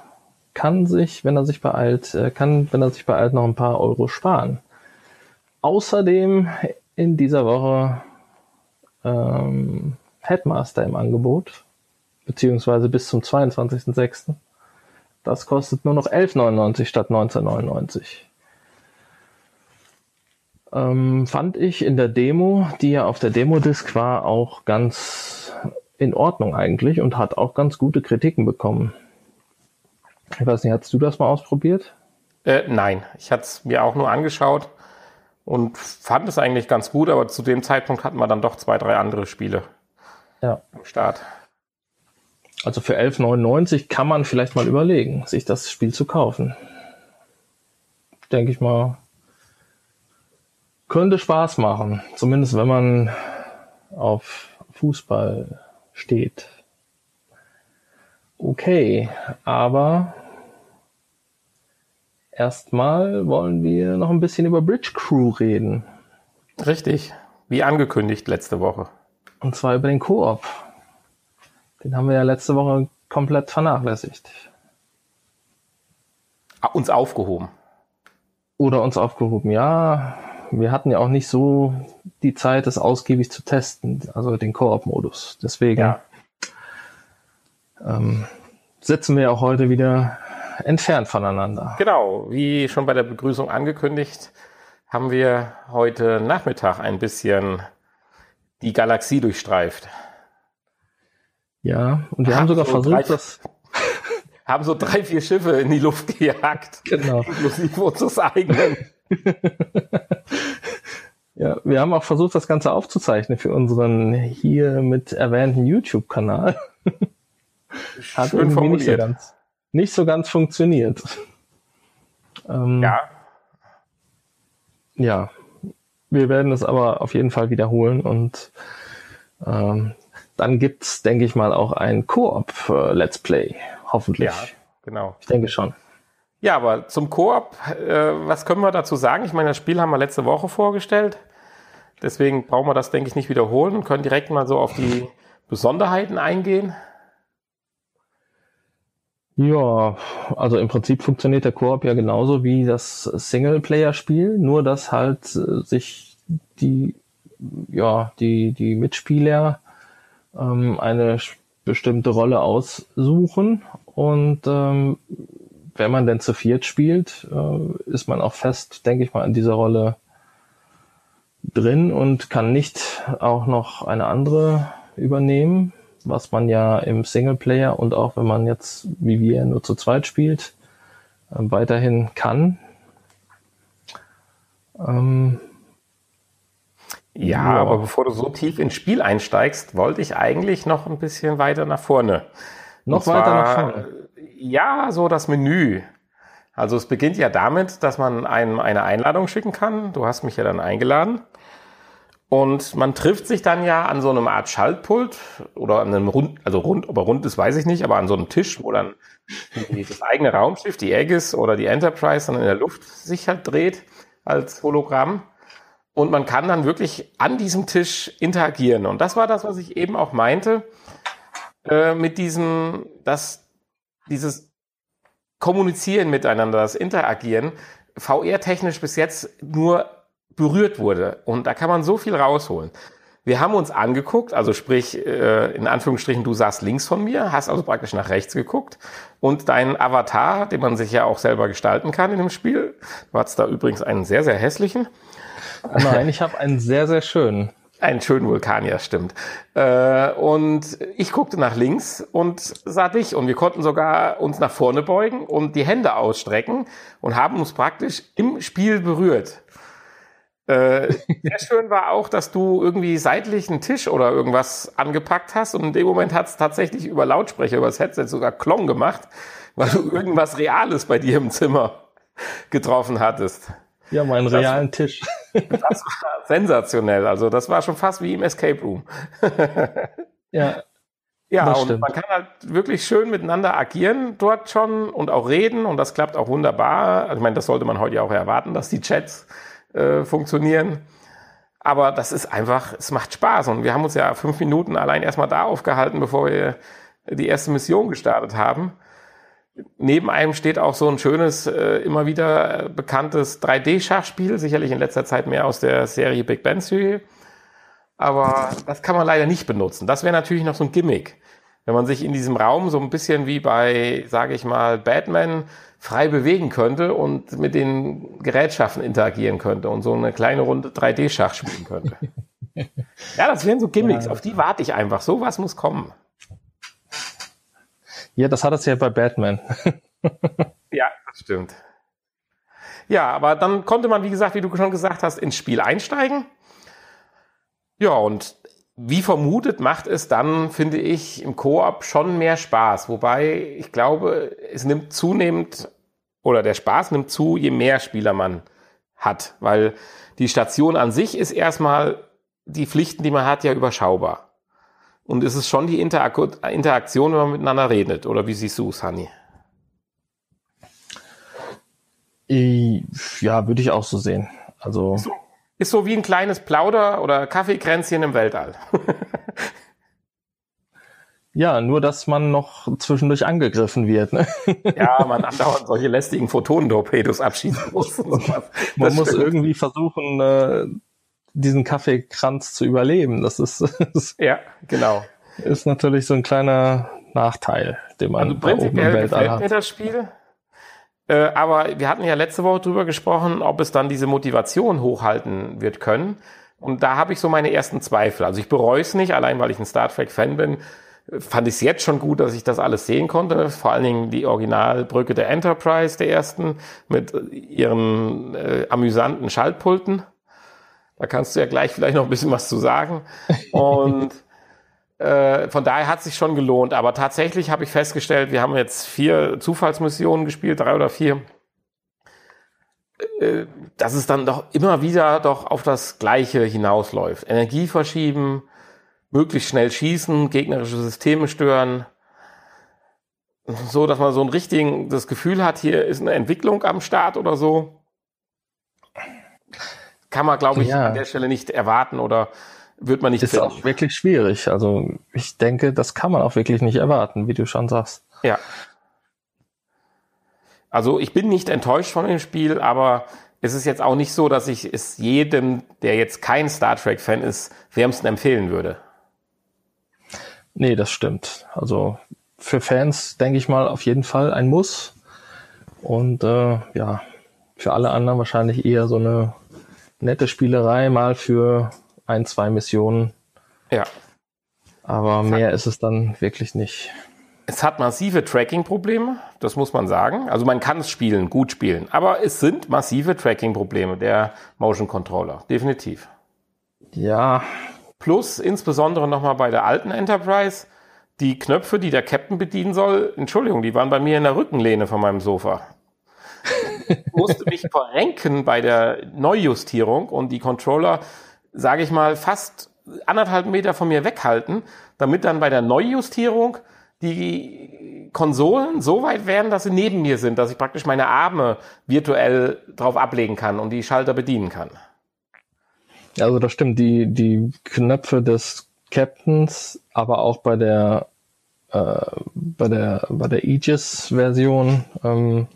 kann sich, wenn er sich beeilt, äh, kann, wenn er sich beeilt, noch ein paar Euro sparen. Außerdem in dieser Woche ähm, Headmaster im Angebot, beziehungsweise bis zum 22.06. Das kostet nur noch 11,99 statt 19,99. Ähm, fand ich in der Demo, die ja auf der Demo-Disc war, auch ganz in Ordnung eigentlich und hat auch ganz gute Kritiken bekommen. Ich weiß nicht, hast du das mal ausprobiert? Äh, nein, ich hatte es mir auch nur angeschaut und fand es eigentlich ganz gut, aber zu dem Zeitpunkt hatten wir dann doch zwei, drei andere Spiele ja. am Start. Also für 11,99 kann man vielleicht mal überlegen, sich das Spiel zu kaufen. Denke ich mal, könnte Spaß machen. Zumindest wenn man auf Fußball steht. Okay, aber Erstmal wollen wir noch ein bisschen über Bridge Crew reden. Richtig, wie angekündigt letzte Woche. Und zwar über den Koop. Den haben wir ja letzte Woche komplett vernachlässigt. Ah, uns aufgehoben. Oder uns aufgehoben, ja. Wir hatten ja auch nicht so die Zeit, das ausgiebig zu testen, also den Koop-Modus. Deswegen ja. ähm, sitzen wir auch heute wieder entfernt voneinander. Genau, wie schon bei der Begrüßung angekündigt, haben wir heute Nachmittag ein bisschen die Galaxie durchstreift. Ja, und wir haben, haben sogar so versucht, drei, das. haben so drei, vier Schiffe in die Luft gejagt. Genau. Inklusive unseres eigenen. ja, wir haben auch versucht, das Ganze aufzuzeichnen für unseren hier mit erwähnten YouTube-Kanal. Hat Schön formuliert. Nicht so ganz nicht so ganz funktioniert. Ähm, ja. Ja. Wir werden es aber auf jeden Fall wiederholen und ähm, dann gibt's, denke ich mal, auch ein Koop-Let's Play. Hoffentlich. Ja, genau. Ich denke schon. Ja, aber zum Koop, äh, was können wir dazu sagen? Ich meine, das Spiel haben wir letzte Woche vorgestellt. Deswegen brauchen wir das, denke ich, nicht wiederholen und können direkt mal so auf die Besonderheiten eingehen. Ja, also im Prinzip funktioniert der Koop ja genauso wie das Singleplayer-Spiel, nur dass halt äh, sich die, ja, die, die Mitspieler ähm, eine bestimmte Rolle aussuchen und ähm, wenn man denn zu viert spielt, äh, ist man auch fest, denke ich mal, in dieser Rolle drin und kann nicht auch noch eine andere übernehmen was man ja im Singleplayer und auch wenn man jetzt wie wir nur zu zweit spielt, äh, weiterhin kann. Ähm, ja, ja, aber bevor du so tief ins Spiel einsteigst, wollte ich eigentlich noch ein bisschen weiter nach vorne. Noch zwar, weiter nach vorne? Ja, so das Menü. Also es beginnt ja damit, dass man einem eine Einladung schicken kann. Du hast mich ja dann eingeladen. Und man trifft sich dann ja an so einem Art Schaltpult oder an einem rund, also rund, ob er rund ist, weiß ich nicht, aber an so einem Tisch, wo dann das eigene Raumschiff, die Aegis oder die Enterprise dann in der Luft sich halt dreht als Hologramm. Und man kann dann wirklich an diesem Tisch interagieren. Und das war das, was ich eben auch meinte, äh, mit diesem, dass dieses Kommunizieren miteinander, das Interagieren, VR-technisch bis jetzt nur berührt wurde. Und da kann man so viel rausholen. Wir haben uns angeguckt, also sprich, äh, in Anführungsstrichen, du saßt links von mir, hast also praktisch nach rechts geguckt und dein Avatar, den man sich ja auch selber gestalten kann in dem Spiel, du hattest da übrigens einen sehr, sehr hässlichen. Nein, ich habe einen sehr, sehr schönen. Einen schönen Vulkanier, stimmt. Äh, und ich guckte nach links und sah dich und wir konnten sogar uns nach vorne beugen und die Hände ausstrecken und haben uns praktisch im Spiel berührt. Äh, sehr schön war auch, dass du irgendwie seitlich einen Tisch oder irgendwas angepackt hast und in dem Moment hat es tatsächlich über Lautsprecher, über das Headset sogar Klong gemacht, weil du irgendwas Reales bei dir im Zimmer getroffen hattest. Ja, meinen das, realen Tisch. das war sensationell. Also das war schon fast wie im Escape Room. ja. Ja, und stimmt. man kann halt wirklich schön miteinander agieren dort schon und auch reden und das klappt auch wunderbar. Also ich meine, das sollte man heute ja auch erwarten, dass die Chats äh, funktionieren. Aber das ist einfach, es macht Spaß. Und wir haben uns ja fünf Minuten allein erstmal da aufgehalten, bevor wir die erste Mission gestartet haben. Neben einem steht auch so ein schönes, äh, immer wieder bekanntes 3D-Schachspiel, sicherlich in letzter Zeit mehr aus der Serie Big Bang Serie. Aber das kann man leider nicht benutzen. Das wäre natürlich noch so ein Gimmick. Wenn man sich in diesem Raum so ein bisschen wie bei, sage ich mal, Batman frei bewegen könnte und mit den Gerätschaften interagieren könnte und so eine kleine Runde 3D-Schach spielen könnte. ja, das wären so Gimmicks, ja. auf die warte ich einfach. So was muss kommen. Ja, das hat es ja bei Batman. ja, das stimmt. Ja, aber dann konnte man, wie gesagt, wie du schon gesagt hast, ins Spiel einsteigen. Ja, und wie vermutet macht es dann, finde ich, im Koop schon mehr Spaß. Wobei ich glaube, es nimmt zunehmend oder der Spaß nimmt zu, je mehr Spieler man hat, weil die Station an sich ist erstmal die Pflichten, die man hat, ja überschaubar. Und es ist schon die Interak Interaktion, wenn man miteinander redet. Oder wie siehst du es, Hanni? Ja, würde ich auch so sehen. Also so, ist so wie ein kleines Plauder- oder Kaffeekränzchen im Weltall. ja, nur dass man noch zwischendurch angegriffen wird. Ne? ja, man andauernd solche lästigen Photonentorpedos abschießen muss. man muss stimmt. irgendwie versuchen, äh, diesen Kaffeekranz zu überleben. Das ist, ja, genau. Ist natürlich so ein kleiner Nachteil, den man also prinzipiell im Weltall gefällt hat. mir das Spiel. Äh, aber wir hatten ja letzte Woche drüber gesprochen, ob es dann diese Motivation hochhalten wird können. Und da habe ich so meine ersten Zweifel. Also ich bereue es nicht, allein weil ich ein Star Trek-Fan bin. Fand ich es jetzt schon gut, dass ich das alles sehen konnte. Vor allen Dingen die Originalbrücke der Enterprise, der ersten, mit ihren äh, amüsanten Schaltpulten. Da kannst du ja gleich vielleicht noch ein bisschen was zu sagen. Und äh, von daher hat es sich schon gelohnt. Aber tatsächlich habe ich festgestellt, wir haben jetzt vier Zufallsmissionen gespielt, drei oder vier. Äh, dass es dann doch immer wieder doch auf das Gleiche hinausläuft. Energie verschieben, möglichst schnell schießen, gegnerische Systeme stören. So, dass man so ein richtigen, das Gefühl hat, hier ist eine Entwicklung am Start oder so. Kann man, glaube ich, ja. an der Stelle nicht erwarten oder wird man nicht Ist finden. auch wirklich schwierig. Also ich denke, das kann man auch wirklich nicht erwarten, wie du schon sagst. Ja. Also ich bin nicht enttäuscht von dem Spiel, aber es ist jetzt auch nicht so, dass ich es jedem, der jetzt kein Star Trek-Fan ist, wärmsten empfehlen würde. Nee, das stimmt. Also für Fans denke ich mal auf jeden Fall ein Muss. Und äh, ja, für alle anderen wahrscheinlich eher so eine nette Spielerei mal für ein, zwei Missionen. Ja. Aber mehr ist es dann wirklich nicht. Es hat massive Tracking-Probleme, das muss man sagen. Also man kann es spielen, gut spielen. Aber es sind massive Tracking-Probleme der Motion Controller, definitiv. Ja. Plus insbesondere nochmal bei der alten Enterprise, die Knöpfe, die der Captain bedienen soll, Entschuldigung, die waren bei mir in der Rückenlehne von meinem Sofa. Ich musste mich verrenken bei der Neujustierung und die Controller sage ich mal, fast anderthalb Meter von mir weghalten, damit dann bei der Neujustierung die Konsolen so weit werden, dass sie neben mir sind, dass ich praktisch meine Arme virtuell drauf ablegen kann und die Schalter bedienen kann. Also das stimmt, die, die Knöpfe des Captains, aber auch bei der äh, bei der bei der Aegis-Version ähm,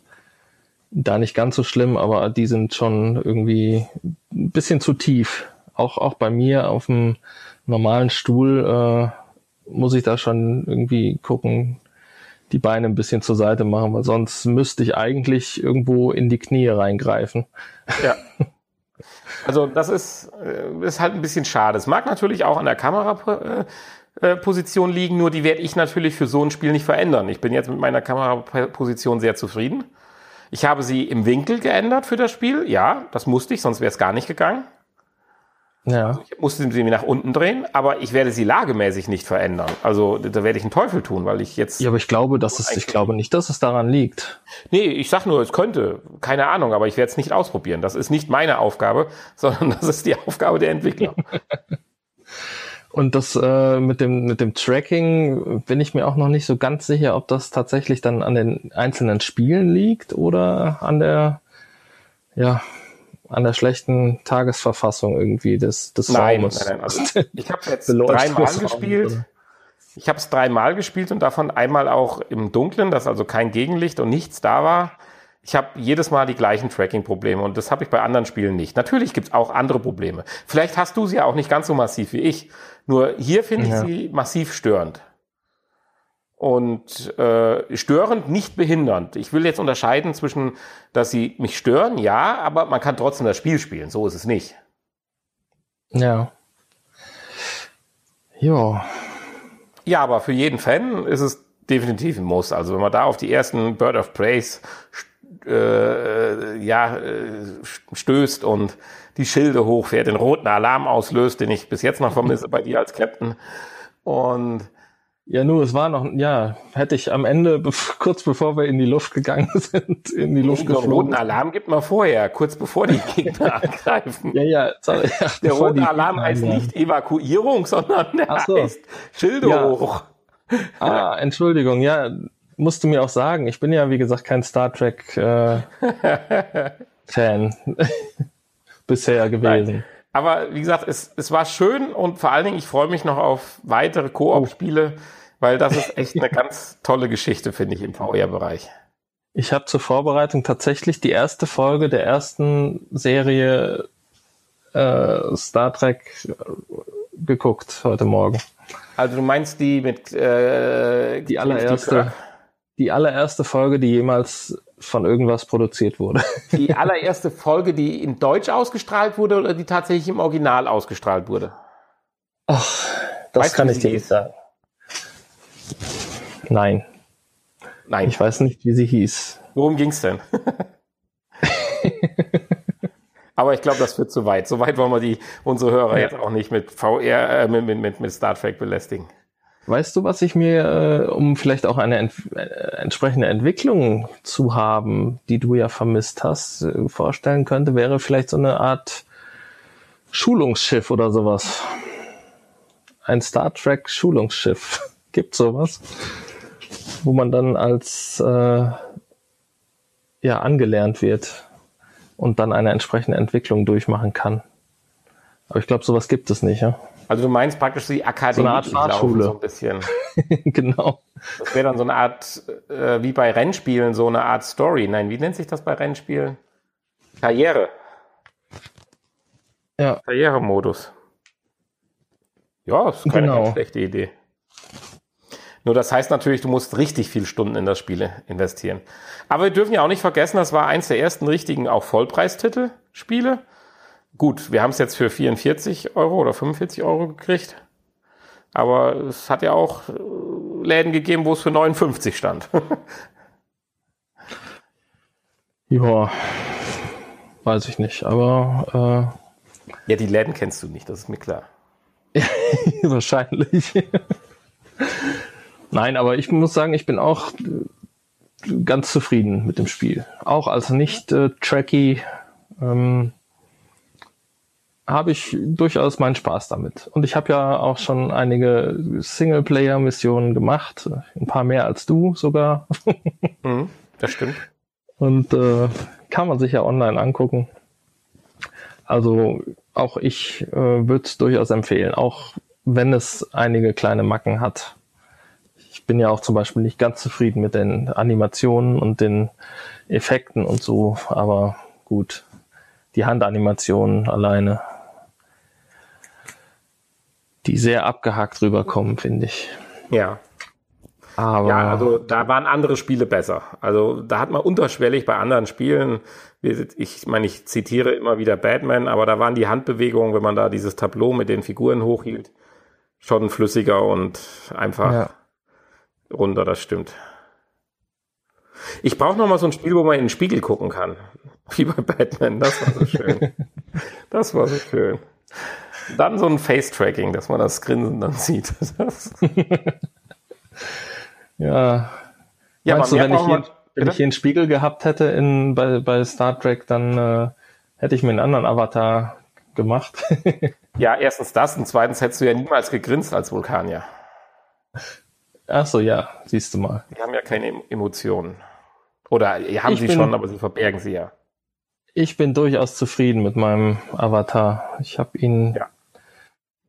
da nicht ganz so schlimm, aber die sind schon irgendwie ein bisschen zu tief. Auch auch bei mir auf dem normalen Stuhl äh, muss ich da schon irgendwie gucken, die Beine ein bisschen zur Seite machen, weil sonst müsste ich eigentlich irgendwo in die Knie reingreifen. Ja. Also das ist, äh, ist halt ein bisschen schade. Es mag natürlich auch an der Kameraposition liegen, nur die werde ich natürlich für so ein Spiel nicht verändern. Ich bin jetzt mit meiner Kameraposition sehr zufrieden. Ich habe sie im Winkel geändert für das Spiel. Ja, das musste ich, sonst wäre es gar nicht gegangen. Ja. Ich musste sie mir nach unten drehen, aber ich werde sie lagemäßig nicht verändern. Also da werde ich einen Teufel tun, weil ich jetzt. Ja, aber ich glaube, dass es, ich glaube nicht, dass es daran liegt. Nee, ich sag nur, es könnte. Keine Ahnung, aber ich werde es nicht ausprobieren. Das ist nicht meine Aufgabe, sondern das ist die Aufgabe der Entwickler. Und das äh, mit dem mit dem Tracking bin ich mir auch noch nicht so ganz sicher, ob das tatsächlich dann an den einzelnen Spielen liegt oder an der ja an der schlechten Tagesverfassung irgendwie des, des nein, Raumes. Nein, nein, also ich habe jetzt dreimal gespielt. Oder? Ich habe es dreimal gespielt und davon einmal auch im Dunkeln, dass also kein Gegenlicht und nichts da war. Ich habe jedes Mal die gleichen Tracking-Probleme und das habe ich bei anderen Spielen nicht. Natürlich gibt's auch andere Probleme. Vielleicht hast du sie ja auch nicht ganz so massiv wie ich. Nur hier finde ja. ich sie massiv störend und äh, störend, nicht behindernd. Ich will jetzt unterscheiden zwischen, dass sie mich stören, ja, aber man kann trotzdem das Spiel spielen. So ist es nicht. Ja. Ja. Ja, aber für jeden Fan ist es definitiv ein Muss. Also wenn man da auf die ersten Bird of Praise äh, ja, äh, stößt und die Schilde hochfährt, den roten Alarm auslöst, den ich bis jetzt noch vermisse bei dir als Captain. Und ja, nur es war noch, ja, hätte ich am Ende, kurz bevor wir in die Luft gegangen sind, in die Luft geflogen. roten Alarm gibt man vorher, kurz bevor die Gegner angreifen. Ja, ja, sorry, ja Der rote Alarm heißt nicht Evakuierung, sondern der so. heißt Schilde ja. hoch. Ah, Entschuldigung, ja, musst du mir auch sagen. Ich bin ja, wie gesagt, kein Star Trek äh, Fan bisher gewesen. Nein. Aber wie gesagt, es, es war schön und vor allen Dingen, ich freue mich noch auf weitere Koop-Spiele, weil das ist echt eine ganz tolle Geschichte, finde ich, im VR-Bereich. Ich habe zur Vorbereitung tatsächlich die erste Folge der ersten Serie äh, Star Trek äh, geguckt heute Morgen. Also du meinst die mit äh, die allererste, die allererste Folge, die jemals von irgendwas produziert wurde. Die allererste Folge, die in Deutsch ausgestrahlt wurde oder die tatsächlich im Original ausgestrahlt wurde? Ach, das weißt kann ich dir nicht sagen. Nein. Nein. Ich weiß nicht, wie sie hieß. Worum ging's denn? Aber ich glaube, das wird zu weit. So weit wollen wir die unsere Hörer ja. jetzt auch nicht mit VR, äh, mit, mit, mit Star Trek belästigen. Weißt du, was ich mir, äh, um vielleicht auch eine ent äh, entsprechende Entwicklung zu haben, die du ja vermisst hast, äh, vorstellen könnte, wäre vielleicht so eine Art Schulungsschiff oder sowas. Ein Star Trek Schulungsschiff. Gibt sowas? Wo man dann als äh, ja angelernt wird und dann eine entsprechende Entwicklung durchmachen kann. Aber ich glaube, sowas gibt es nicht, ja. Also du meinst praktisch die Akademie, so eine Art Fahrschule. so ein bisschen. genau. Das wäre dann so eine Art, äh, wie bei Rennspielen, so eine Art Story. Nein, wie nennt sich das bei Rennspielen? Karriere. Ja. Karrieremodus. Ja, das ist keine genau. schlechte Idee. Nur das heißt natürlich, du musst richtig viel Stunden in das Spiel investieren. Aber wir dürfen ja auch nicht vergessen, das war eins der ersten richtigen auch Vollpreistitel Spiele. Gut, wir haben es jetzt für 44 Euro oder 45 Euro gekriegt. Aber es hat ja auch äh, Läden gegeben, wo es für 59 stand. ja, weiß ich nicht, aber. Äh, ja, die Läden kennst du nicht, das ist mir klar. Wahrscheinlich. Nein, aber ich muss sagen, ich bin auch ganz zufrieden mit dem Spiel. Auch als nicht äh, tracky ähm, habe ich durchaus meinen Spaß damit. Und ich habe ja auch schon einige Singleplayer-Missionen gemacht, ein paar mehr als du sogar. Mhm, das stimmt. Und äh, kann man sich ja online angucken. Also auch ich äh, würde es durchaus empfehlen, auch wenn es einige kleine Macken hat. Ich bin ja auch zum Beispiel nicht ganz zufrieden mit den Animationen und den Effekten und so, aber gut, die Handanimationen alleine, die sehr abgehackt rüberkommen, finde ich. Ja. Aber ja, also da waren andere Spiele besser. Also da hat man unterschwellig bei anderen Spielen, ich meine, ich zitiere immer wieder Batman, aber da waren die Handbewegungen, wenn man da dieses Tableau mit den Figuren hochhielt, schon flüssiger und einfach ja. runter, das stimmt. Ich brauche noch mal so ein Spiel, wo man in den Spiegel gucken kann. Wie bei Batman, das war so schön. das war so schön. Dann so ein Face-Tracking, dass man das Grinsen dann sieht. ja. Ja, Meinst du, wenn ich, hier, wenn ich hier einen Spiegel gehabt hätte in, bei, bei Star Trek, dann äh, hätte ich mir einen anderen Avatar gemacht. ja, erstens das und zweitens hättest du ja niemals gegrinst als Vulkanier. Ach so, ja, siehst du mal. Die haben ja keine Emotionen. Oder ja, haben ich sie bin, schon, aber sie verbergen sie ja. Ich bin durchaus zufrieden mit meinem Avatar. Ich habe ihn ja.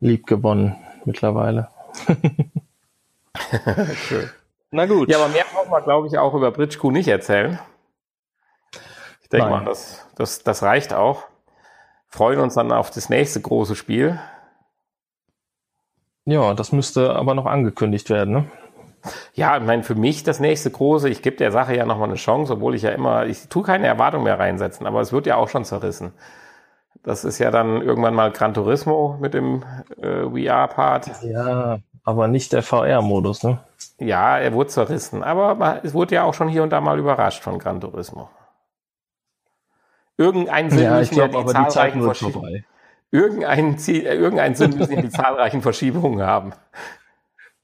Lieb gewonnen mittlerweile. Schön. Na gut. Ja, aber mehr brauchen wir, glaube ich, auch über Britschku nicht erzählen. Ich denke mal, das, das, das reicht auch. Freuen uns dann auf das nächste große Spiel. Ja, das müsste aber noch angekündigt werden, ne? Ja, ich meine, für mich das nächste große, ich gebe der Sache ja nochmal eine Chance, obwohl ich ja immer, ich tue keine Erwartung mehr reinsetzen, aber es wird ja auch schon zerrissen. Das ist ja dann irgendwann mal Gran Turismo mit dem äh, VR-Part. Ja, aber nicht der VR-Modus, ne? Ja, er wurde zerrissen, aber es wurde ja auch schon hier und da mal überrascht von Gran Turismo. Irgendein Sinn ja, ich glaube, aber die Zeiten sind vorbei. Irgendein, Ziel, äh, irgendein Sinn müssen die zahlreichen Verschiebungen haben.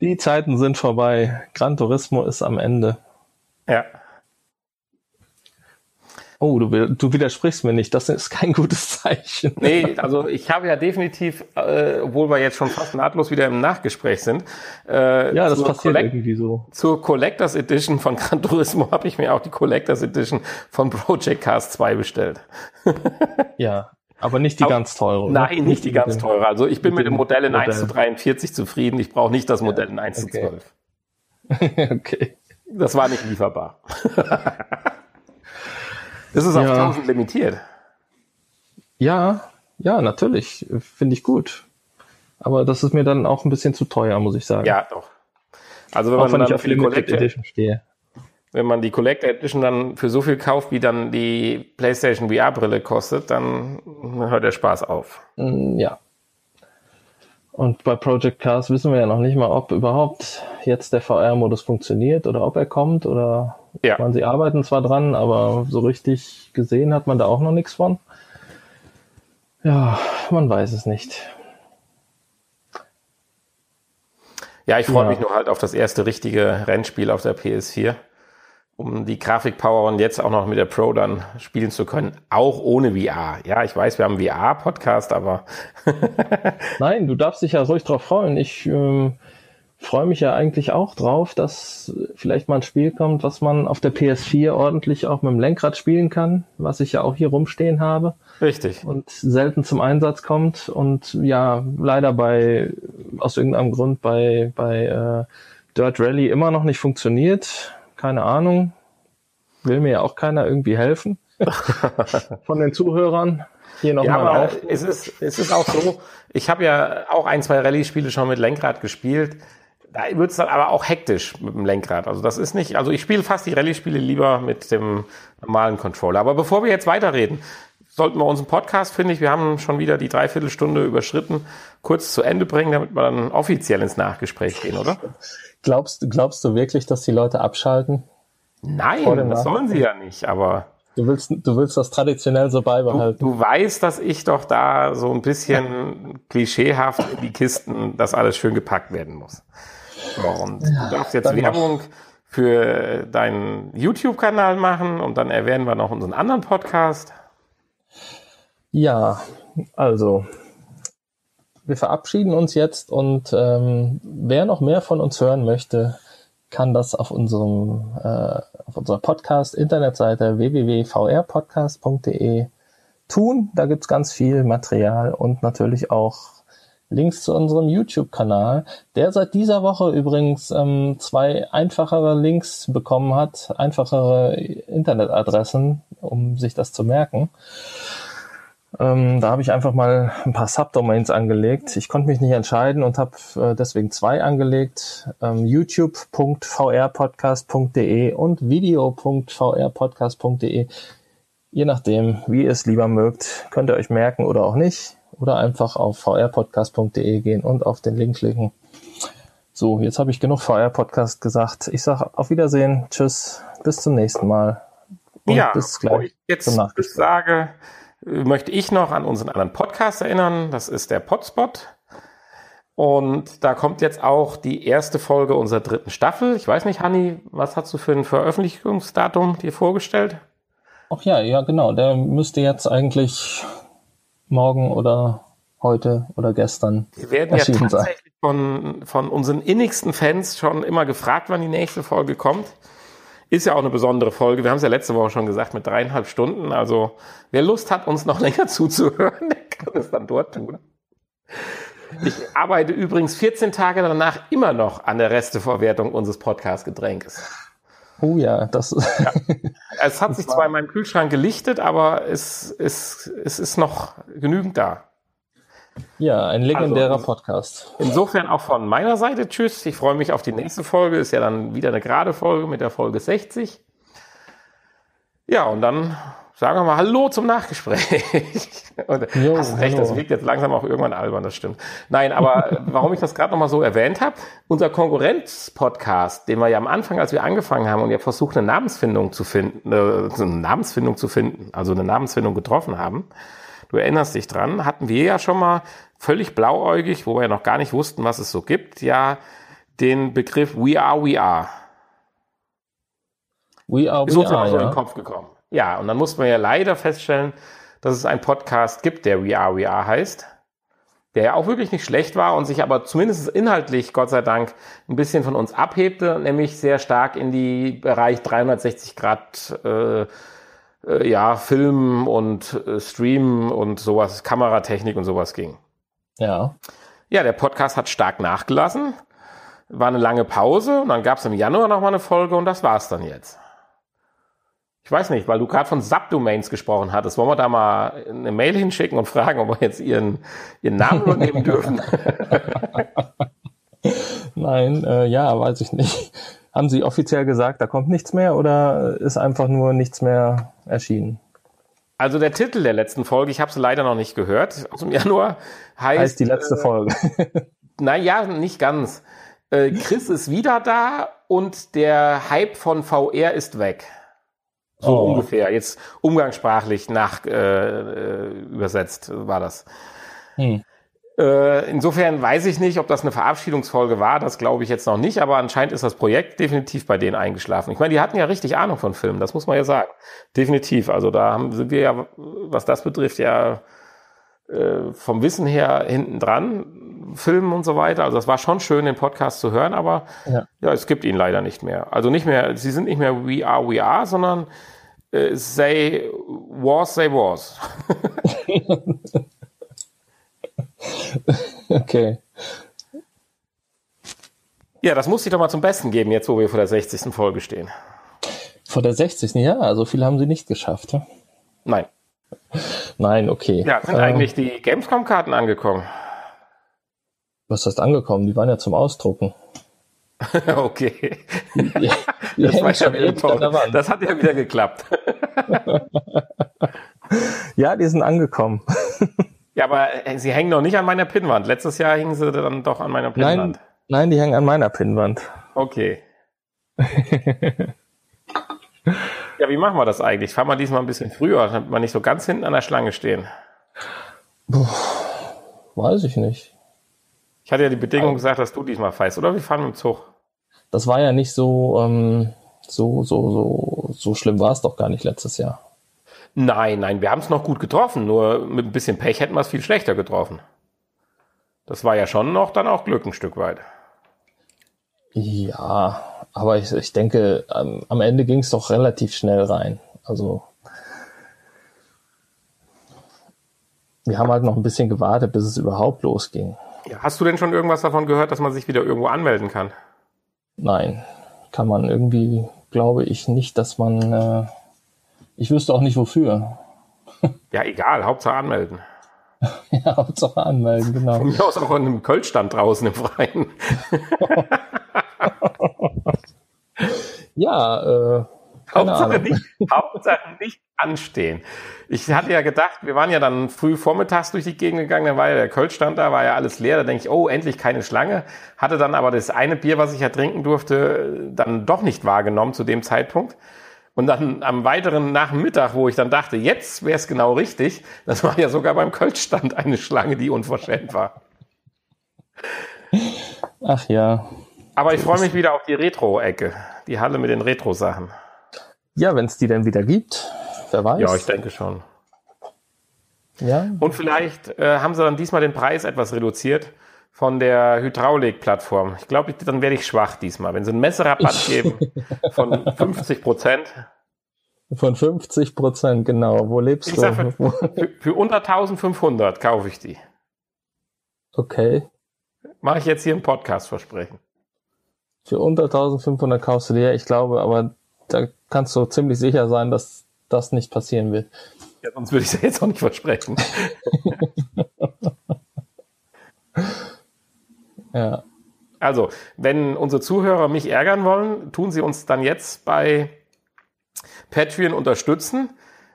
Die Zeiten sind vorbei. Gran Turismo ist am Ende. Ja. Oh, du, du widersprichst mir nicht. Das ist kein gutes Zeichen. Nee, also ich habe ja definitiv, äh, obwohl wir jetzt schon fast nahtlos wieder im Nachgespräch sind. Äh, ja, das passiert Collect irgendwie so. Zur Collectors Edition von Gran Turismo habe ich mir auch die Collectors Edition von Project Cast 2 bestellt. ja, aber nicht die Aber, ganz teure. Oder? Nein, nicht die ganz teure. Also ich bin mit, dem Modell in Modell. 1 zu 43 zufrieden. Ich brauche nicht das Modell in 1 okay. zu 12. okay. Das war nicht lieferbar. ist es auf ja. 1000 limitiert? Ja, ja, natürlich. Finde ich gut. Aber das ist mir dann auch ein bisschen zu teuer, muss ich sagen. Ja, doch. Also wenn auch man wenn dann auf Limited Edition stehe wenn man die Collector Edition dann für so viel kauft, wie dann die PlayStation VR-Brille kostet, dann hört der Spaß auf. Mm, ja. Und bei Project Cars wissen wir ja noch nicht mal, ob überhaupt jetzt der VR-Modus funktioniert oder ob er kommt oder ja. man sie arbeiten zwar dran, aber so richtig gesehen hat man da auch noch nichts von. Ja, man weiß es nicht. Ja, ich freue ja. mich nur halt auf das erste richtige Rennspiel auf der PS4 um die Grafikpower und jetzt auch noch mit der Pro dann spielen zu können, auch ohne VR. Ja, ich weiß, wir haben VR-Podcast, aber. Nein, du darfst dich ja ruhig drauf freuen. Ich ähm, freue mich ja eigentlich auch drauf, dass vielleicht mal ein Spiel kommt, was man auf der PS4 ordentlich auch mit dem Lenkrad spielen kann, was ich ja auch hier rumstehen habe. Richtig. Und selten zum Einsatz kommt und ja, leider bei, aus irgendeinem Grund bei, bei äh, Dirt Rally immer noch nicht funktioniert keine Ahnung. Will mir ja auch keiner irgendwie helfen. Von den Zuhörern. Hier noch ja, mal aber es ist, es ist auch so, ich habe ja auch ein, zwei Rallye-Spiele schon mit Lenkrad gespielt. Da wird es dann aber auch hektisch mit dem Lenkrad. Also das ist nicht, also ich spiele fast die Rallye-Spiele lieber mit dem normalen Controller. Aber bevor wir jetzt weiterreden, sollten wir unseren Podcast, finde ich, wir haben schon wieder die Dreiviertelstunde überschritten, kurz zu Ende bringen, damit wir dann offiziell ins Nachgespräch gehen, oder? Glaubst, glaubst du wirklich, dass die Leute abschalten? Nein, das sollen sie ja nicht, aber. Du willst, du willst das traditionell so beibehalten. Du, du weißt, dass ich doch da so ein bisschen klischeehaft in die Kisten, dass alles schön gepackt werden muss. Und ja, du darfst jetzt Werbung mach. für deinen YouTube-Kanal machen und dann erwähnen wir noch unseren anderen Podcast. Ja, also wir verabschieden uns jetzt und ähm, wer noch mehr von uns hören möchte, kann das auf unserem äh, auf unserer Podcast-Internetseite www.vrpodcast.de tun. Da gibt's ganz viel Material und natürlich auch Links zu unserem YouTube-Kanal, der seit dieser Woche übrigens ähm, zwei einfachere Links bekommen hat, einfachere Internetadressen, um sich das zu merken. Ähm, da habe ich einfach mal ein paar Subdomains angelegt. Ich konnte mich nicht entscheiden und habe äh, deswegen zwei angelegt. Ähm, youtube.vrpodcast.de und video.vrpodcast.de. Je nachdem, wie ihr es lieber mögt, könnt ihr euch merken oder auch nicht. Oder einfach auf vrpodcast.de gehen und auf den Link klicken. So, jetzt habe ich genug VR-Podcast gesagt. Ich sage auf Wiedersehen, tschüss, bis zum nächsten Mal. Und ja, bis gleich. Jetzt sage, möchte ich noch an unseren anderen Podcast erinnern. Das ist der Podspot. Und da kommt jetzt auch die erste Folge unserer dritten Staffel. Ich weiß nicht, Hanni, was hast du für ein Veröffentlichungsdatum dir vorgestellt? Ach ja, ja, genau. Der müsste jetzt eigentlich morgen oder heute oder gestern. Wir werden ja tatsächlich von, von unseren innigsten Fans schon immer gefragt, wann die nächste Folge kommt. Ist ja auch eine besondere Folge. Wir haben es ja letzte Woche schon gesagt mit dreieinhalb Stunden. Also wer Lust hat, uns noch länger zuzuhören, der kann es dann dort tun. Ich arbeite übrigens 14 Tage danach immer noch an der Resteverwertung unseres Podcast-Getränkes. Oh ja, das ja. Es hat sich zwar in meinem Kühlschrank gelichtet, aber es, es, es ist noch genügend da. Ja, ein legendärer also, Podcast. Insofern auch von meiner Seite Tschüss. Ich freue mich auf die nächste Folge. Ist ja dann wieder eine gerade Folge mit der Folge 60. Ja, und dann sagen wir mal Hallo zum Nachgespräch. und jo, hast recht, hallo. das wirkt jetzt langsam auch irgendwann albern, das stimmt. Nein, aber warum ich das gerade nochmal so erwähnt habe, unser Konkurrenz-Podcast, den wir ja am Anfang, als wir angefangen haben und ja versucht, eine Namensfindung zu finden, äh, eine Namensfindung zu finden, also eine Namensfindung getroffen haben, du erinnerst dich dran, hatten wir ja schon mal völlig blauäugig, wo wir ja noch gar nicht wussten, was es so gibt, ja den Begriff We Are, We Are. We Are, We Are. Ist uns ja so in den Kopf gekommen. Ja, und dann mussten wir ja leider feststellen, dass es einen Podcast gibt, der We Are, We Are heißt, der ja auch wirklich nicht schlecht war und sich aber zumindest inhaltlich, Gott sei Dank, ein bisschen von uns abhebte, nämlich sehr stark in die Bereich 360 Grad äh, äh, ja, Film und äh, Stream und sowas, Kameratechnik und sowas ging. Ja. Ja, der Podcast hat stark nachgelassen. War eine lange Pause und dann gab es im Januar nochmal eine Folge und das war's dann jetzt. Ich weiß nicht, weil du gerade von Subdomains gesprochen hattest. Wollen wir da mal eine Mail hinschicken und fragen, ob wir jetzt ihren, ihren Namen übernehmen dürfen? Nein, äh, ja, weiß ich nicht. Haben Sie offiziell gesagt, da kommt nichts mehr oder ist einfach nur nichts mehr erschienen? Also der Titel der letzten Folge, ich habe es leider noch nicht gehört, aus dem Januar, heißt, heißt die letzte äh, Folge. naja, nicht ganz. Äh, Chris ist wieder da und der Hype von VR ist weg. So oh. ungefähr. Jetzt umgangssprachlich nach äh, äh übersetzt war das. Hm. Äh, insofern weiß ich nicht, ob das eine Verabschiedungsfolge war, das glaube ich jetzt noch nicht, aber anscheinend ist das Projekt definitiv bei denen eingeschlafen. Ich meine, die hatten ja richtig Ahnung von Filmen, das muss man ja sagen. Definitiv. Also da haben, sind wir ja, was das betrifft, ja äh, vom Wissen her hinten dran, Filmen und so weiter. Also das war schon schön, den Podcast zu hören, aber ja, ja es gibt ihn leider nicht mehr. Also nicht mehr, sie sind nicht mehr We Are, We Are, sondern äh, Say Was, Say Was. okay. Ja, das muss ich doch mal zum Besten geben, jetzt wo wir vor der 60. Folge stehen. Vor der 60. Ja, so viel haben sie nicht geschafft. Ja? Nein. Nein, okay. Ja, sind ähm, eigentlich die Gamescom-Karten angekommen? Was heißt angekommen? Die waren ja zum Ausdrucken. okay. Die das, war schon wieder das hat ja wieder geklappt. ja, die sind angekommen. Ja, aber äh, sie hängen noch nicht an meiner Pinnwand. Letztes Jahr hingen sie dann doch an meiner Pinnwand. Nein, nein die hängen an meiner Pinnwand. Okay. ja, wie machen wir das eigentlich? Fahren wir diesmal ein bisschen früher, damit wir nicht so ganz hinten an der Schlange stehen. Puh, weiß ich nicht. Ich hatte ja die Bedingung gesagt, dass du diesmal fährst, oder? Wir fahren mit dem Zug. Das war ja nicht so, ähm, so, so, so, so schlimm war es doch gar nicht letztes Jahr. Nein, nein, wir haben es noch gut getroffen, nur mit ein bisschen Pech hätten wir es viel schlechter getroffen. Das war ja schon noch dann auch Glück ein Stück weit. Ja, aber ich, ich denke, am, am Ende ging es doch relativ schnell rein. Also wir haben halt noch ein bisschen gewartet, bis es überhaupt losging. Ja, hast du denn schon irgendwas davon gehört, dass man sich wieder irgendwo anmelden kann? Nein, kann man irgendwie, glaube ich nicht, dass man. Äh, ich wüsste auch nicht wofür. Ja, egal, Hauptsache anmelden. ja, Hauptsache anmelden, genau. Von mir aus auch an einem Kölschstand draußen im Freien. ja, äh, Hauptsache nicht, Hauptsache nicht anstehen. Ich hatte ja gedacht, wir waren ja dann früh vormittags durch die Gegend gegangen, dann war ja der Kölschstand da, war ja alles leer, da denke ich, oh, endlich keine Schlange. Hatte dann aber das eine Bier, was ich ja trinken durfte, dann doch nicht wahrgenommen zu dem Zeitpunkt. Und dann am weiteren Nachmittag, wo ich dann dachte, jetzt wäre es genau richtig, das war ja sogar beim Kölschstand eine Schlange, die unverschämt war. Ach ja. Aber ich freue mich wieder auf die Retro-Ecke, die Halle mit den Retro-Sachen. Ja, wenn es die denn wieder gibt, wer weiß. Ja, ich denke schon. Ja. Und vielleicht äh, haben sie dann diesmal den Preis etwas reduziert von der Hydraulik-Plattform. Ich glaube, dann werde ich schwach diesmal. Wenn sie einen Messerabatt geben von 50 Prozent. Von 50 Prozent, genau. Wo lebst ich du? Sag, für, für, für unter 1500 kaufe ich die. Okay. Mache ich jetzt hier im Podcast versprechen. Für unter 1500 kaufst du dir, ich glaube, aber da kannst du ziemlich sicher sein, dass das nicht passieren wird. Ja, sonst würde ich es ja jetzt auch nicht versprechen. ja. Also, wenn unsere Zuhörer mich ärgern wollen, tun sie uns dann jetzt bei Patreon unterstützen.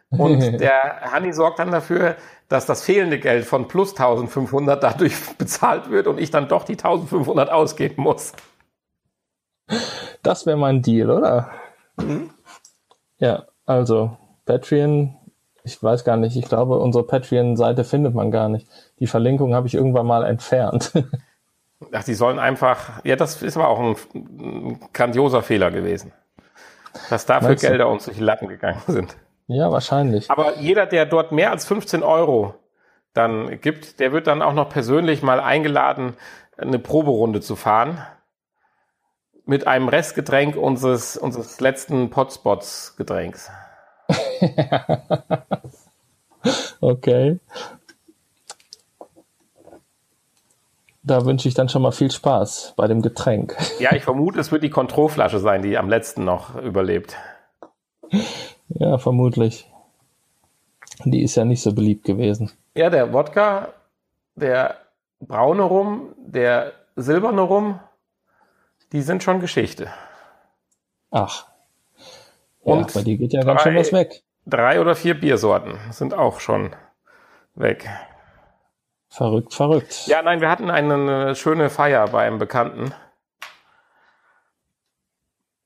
Und der Hanni sorgt dann dafür, dass das fehlende Geld von plus 1500 dadurch bezahlt wird und ich dann doch die 1500 ausgeben muss. Das wäre mein Deal, oder? Mhm. Ja, also Patreon, ich weiß gar nicht, ich glaube, unsere Patreon-Seite findet man gar nicht. Die Verlinkung habe ich irgendwann mal entfernt. Ach, die sollen einfach, ja, das ist aber auch ein, ein grandioser Fehler gewesen. Dass dafür Meinst Gelder du? uns durch die Lappen gegangen sind. Ja, wahrscheinlich. Aber jeder, der dort mehr als 15 Euro dann gibt, der wird dann auch noch persönlich mal eingeladen, eine Proberunde zu fahren mit einem Restgetränk unseres, unseres letzten Potspots-Getränks. okay. Da wünsche ich dann schon mal viel Spaß bei dem Getränk. Ja, ich vermute, es wird die Kontrollflasche sein, die am letzten noch überlebt. Ja, vermutlich. Die ist ja nicht so beliebt gewesen. Ja, der Wodka, der braune Rum, der silberne Rum die sind schon Geschichte. Ach. Und ja, bei dir geht ja ganz schön was weg. Drei oder vier Biersorten sind auch schon weg. Verrückt, verrückt. Ja, nein, wir hatten eine schöne Feier bei einem Bekannten.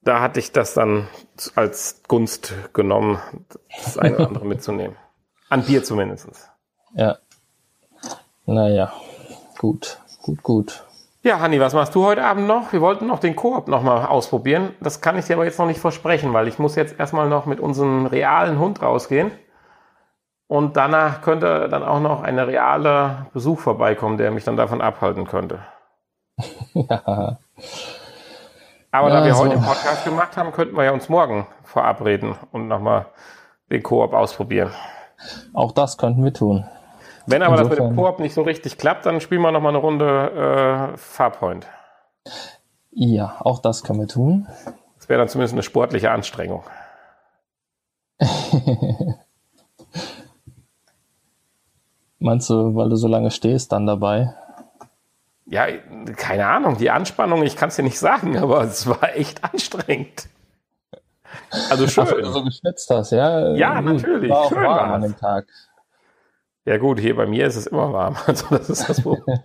Da hatte ich das dann als Gunst genommen, das eine oder andere mitzunehmen. An Bier zumindest. Ja. Naja, gut, gut, gut. Ja, Hanni, was machst du heute Abend noch? Wir wollten noch den Koop nochmal ausprobieren. Das kann ich dir aber jetzt noch nicht versprechen, weil ich muss jetzt erstmal noch mit unserem realen Hund rausgehen. Und danach könnte dann auch noch ein realer Besuch vorbeikommen, der mich dann davon abhalten könnte. ja. Aber ja, da wir so. heute den Podcast gemacht haben, könnten wir ja uns morgen verabreden und nochmal den Koop ausprobieren. Auch das könnten wir tun. Wenn aber Insofern. das mit dem Koop nicht so richtig klappt, dann spielen wir nochmal eine Runde äh, Farpoint. Ja, auch das können wir tun. Das wäre dann zumindest eine sportliche Anstrengung. Meinst du, weil du so lange stehst, dann dabei? Ja, keine Ahnung, die Anspannung, ich kann es dir nicht sagen, aber es war echt anstrengend. Also schön. Ach, du so geschwitzt hast, ja? Ja, natürlich. War auch schön warm an dem Tag. Ja gut, hier bei mir ist es immer warm. Also das ist das Problem.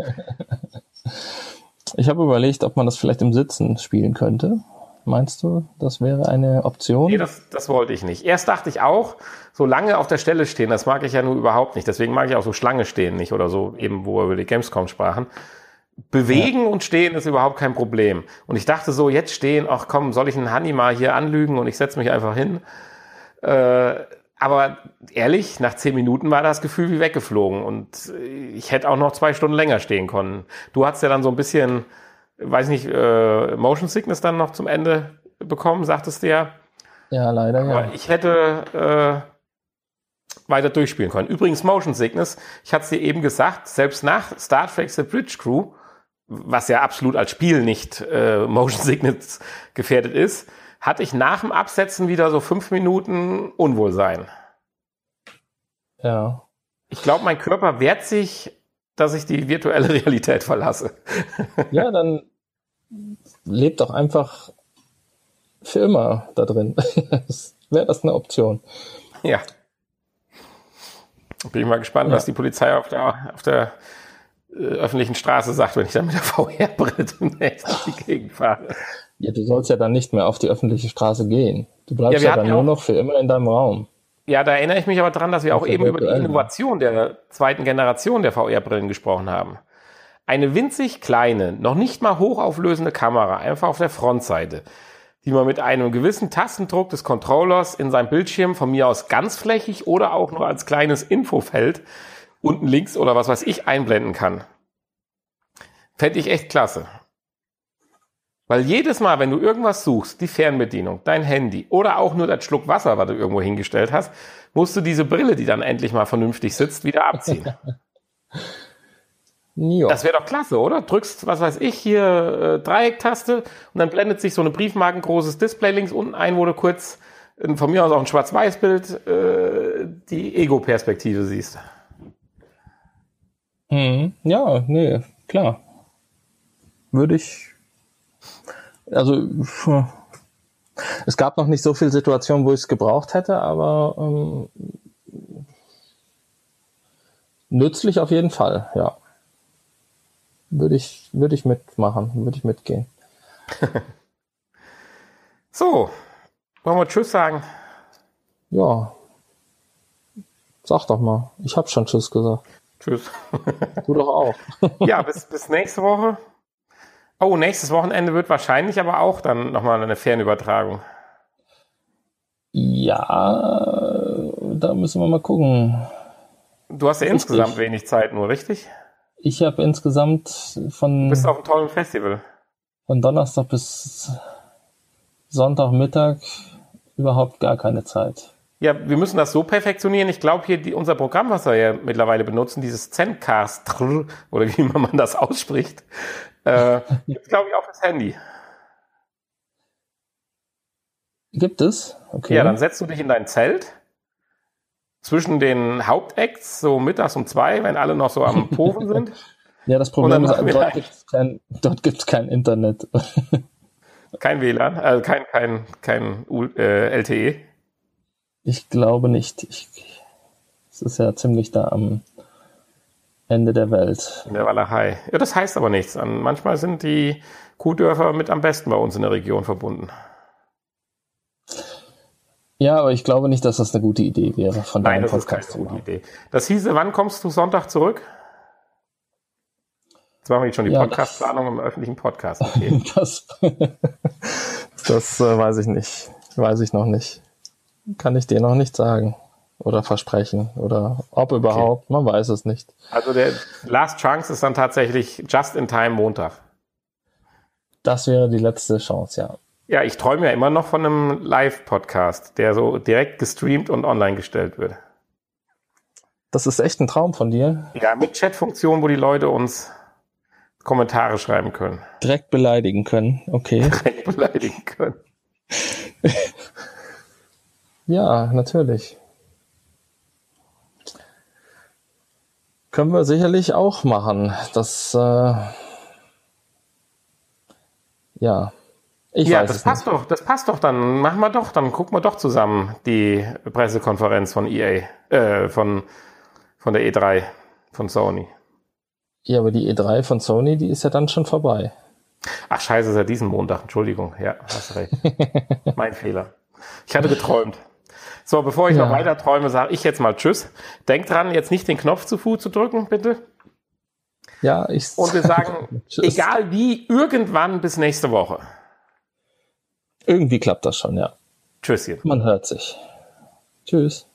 ich habe überlegt, ob man das vielleicht im Sitzen spielen könnte. Meinst du, das wäre eine Option? Nee, das, das wollte ich nicht. Erst dachte ich auch, so lange auf der Stelle stehen, das mag ich ja nur überhaupt nicht. Deswegen mag ich auch so Schlange stehen nicht oder so, eben wo wir über die Gamescom sprachen. Bewegen ja. und stehen ist überhaupt kein Problem. Und ich dachte so, jetzt stehen, ach komm, soll ich einen Hanni mal hier anlügen und ich setze mich einfach hin. Äh, Aber ehrlich, nach zehn Minuten war das Gefühl wie weggeflogen und ich hätte auch noch zwei Stunden länger stehen können. Du hast ja dann so ein bisschen, weiß nicht, äh, Motion Sickness dann noch zum Ende bekommen, sagtest du ja. Ja, leider, Aber ja. ich hätte äh, weiter durchspielen können. Übrigens, Motion Sickness, ich hatte es dir eben gesagt, selbst nach Star Trek The Bridge Crew, was ja absolut als Spiel nicht äh, Motion Sickness gefährdet ist, hatte ich nach dem Absetzen wieder so fünf Minuten Unwohlsein. Ja. Ich glaube, mein Körper wehrt sich, dass ich die virtuelle Realität verlasse. Ja, dann lebt doch einfach für immer da drin. Wäre das eine Option? Ja. Bin ich mal gespannt, Ja. was die Polizei auf der, auf der äh, öffentlichen Straße sagt, wenn ich dann mit der VR-Brille demnächst durch die Gegend fahre. Ja, du sollst ja dann nicht mehr auf die öffentliche Straße gehen. Du bleibst Ja, ja, dann nur auch- noch für immer in deinem Raum. Ja, da erinnere ich mich aber dran, dass wir auch Auf der eben über die. Innovation der zweiten Generation der VR-Brillen gesprochen haben. Eine winzig kleine, noch nicht mal hochauflösende Kamera, einfach auf der Frontseite, die man mit einem gewissen Tastendruck des Controllers in sein Bildschirm von mir aus ganzflächig oder auch nur als kleines Infofeld unten links oder was weiß ich einblenden kann. Fände ich echt klasse. Weil jedes Mal, wenn du irgendwas suchst, die Fernbedienung, dein Handy oder auch nur das Schluck Wasser, was du irgendwo hingestellt hast, musst du diese Brille, die dann endlich mal vernünftig sitzt, wieder abziehen. Ja. Das wäre doch klasse, oder? Drückst, was weiß ich, hier äh, Dreiecktaste und dann blendet sich so eine briefmarkengroßes Display links unten ein, wo du kurz äh, von mir aus auch ein Schwarz-Weiß-Bild äh, die Ego-Perspektive siehst. Hm, ja, nee, klar. Würde ich. Also, es gab noch nicht so viele Situationen, wo ich es gebraucht hätte, aber ähm, nützlich auf jeden Fall, ja. Würde ich, würde ich mitmachen, würde ich mitgehen. So, wollen wir Tschüss sagen? Ja. Sag doch mal. Ich habe schon Tschüss gesagt. Tschüss. Du doch auch. ja, bis, bis nächste Woche. Oh, nächstes Wochenende wird wahrscheinlich aber auch dann nochmal eine Fernübertragung. Ja, da müssen wir mal gucken. Du hast ja Richtig. insgesamt wenig Zeit nur, richtig? Ich habe insgesamt von, Du bist auf einem tollen Festival. von Donnerstag bis Sonntagmittag überhaupt gar keine Zeit. Ja, wir müssen das so perfektionieren. Ich glaube hier, die, unser Programm, was wir ja mittlerweile benutzen, dieses Zencast, oder wie immer man das ausspricht, äh, gibt glaube ich, auch fürs Handy. Gibt es? Okay. Ja, dann setzt du dich in dein Zelt zwischen den Hauptacts, so mittags um zwei, wenn alle noch so am Pofen sind. ja, das Problem ist, dort gibt es kein, dort gibt's kein Internet. Kein WLAN, also kein, kein, kein äh, LTE. Ich glaube nicht. Ich, es ist ja ziemlich da am Ende der Welt. In der Walachei. Ja, das heißt aber nichts. An- Manchmal sind die Kuhdörfer mit am besten bei uns in der Region verbunden. Ja, aber ich glaube nicht, dass das eine gute Idee wäre, von Nein, deinem das ist keine gute. Idee. Das hieße, wann kommst du Sonntag zurück? Jetzt machen wir jetzt schon die Ja, Podcastplanung im öffentlichen Podcast. Okay. Das, das äh, weiß ich nicht. Weiß ich noch nicht. Kann ich dir noch nicht sagen. Oder versprechen. Oder ob überhaupt. Man weiß es nicht. Also der Last Chance ist dann tatsächlich just in time Montag. Das wäre die letzte Chance, ja. Ja, ich träume ja immer noch von einem Live-Podcast, der so direkt gestreamt und online gestellt wird. Das ist echt ein Traum von dir. Ja, mit Chat-Funktion, wo die Leute uns Kommentare schreiben können, Direkt beleidigen können. Okay. direkt beleidigen können. Ja, natürlich. Können wir sicherlich auch machen. Das, äh, ja. Ich ja, weiß das passt nicht. doch, das passt doch. Dann machen wir doch, dann gucken wir doch zusammen die Pressekonferenz von EA, äh, von, von der E3, von Sony. Ja, aber die E3 von Sony, die ist ja dann schon vorbei. Ach scheiße, ist ja diesen Montag. Entschuldigung. Ja, hast recht. mein Fehler. Ich hatte geträumt. So, bevor ich Ja. noch weiter träume, sage ich jetzt mal Tschüss. Denk dran, jetzt nicht den Knopf zu Fuß zu drücken, bitte. Ja, ich. Und wir sagen, egal wie, irgendwann bis nächste Woche. Irgendwie klappt das schon, ja. Tschüsschen. Man hört sich. Tschüss.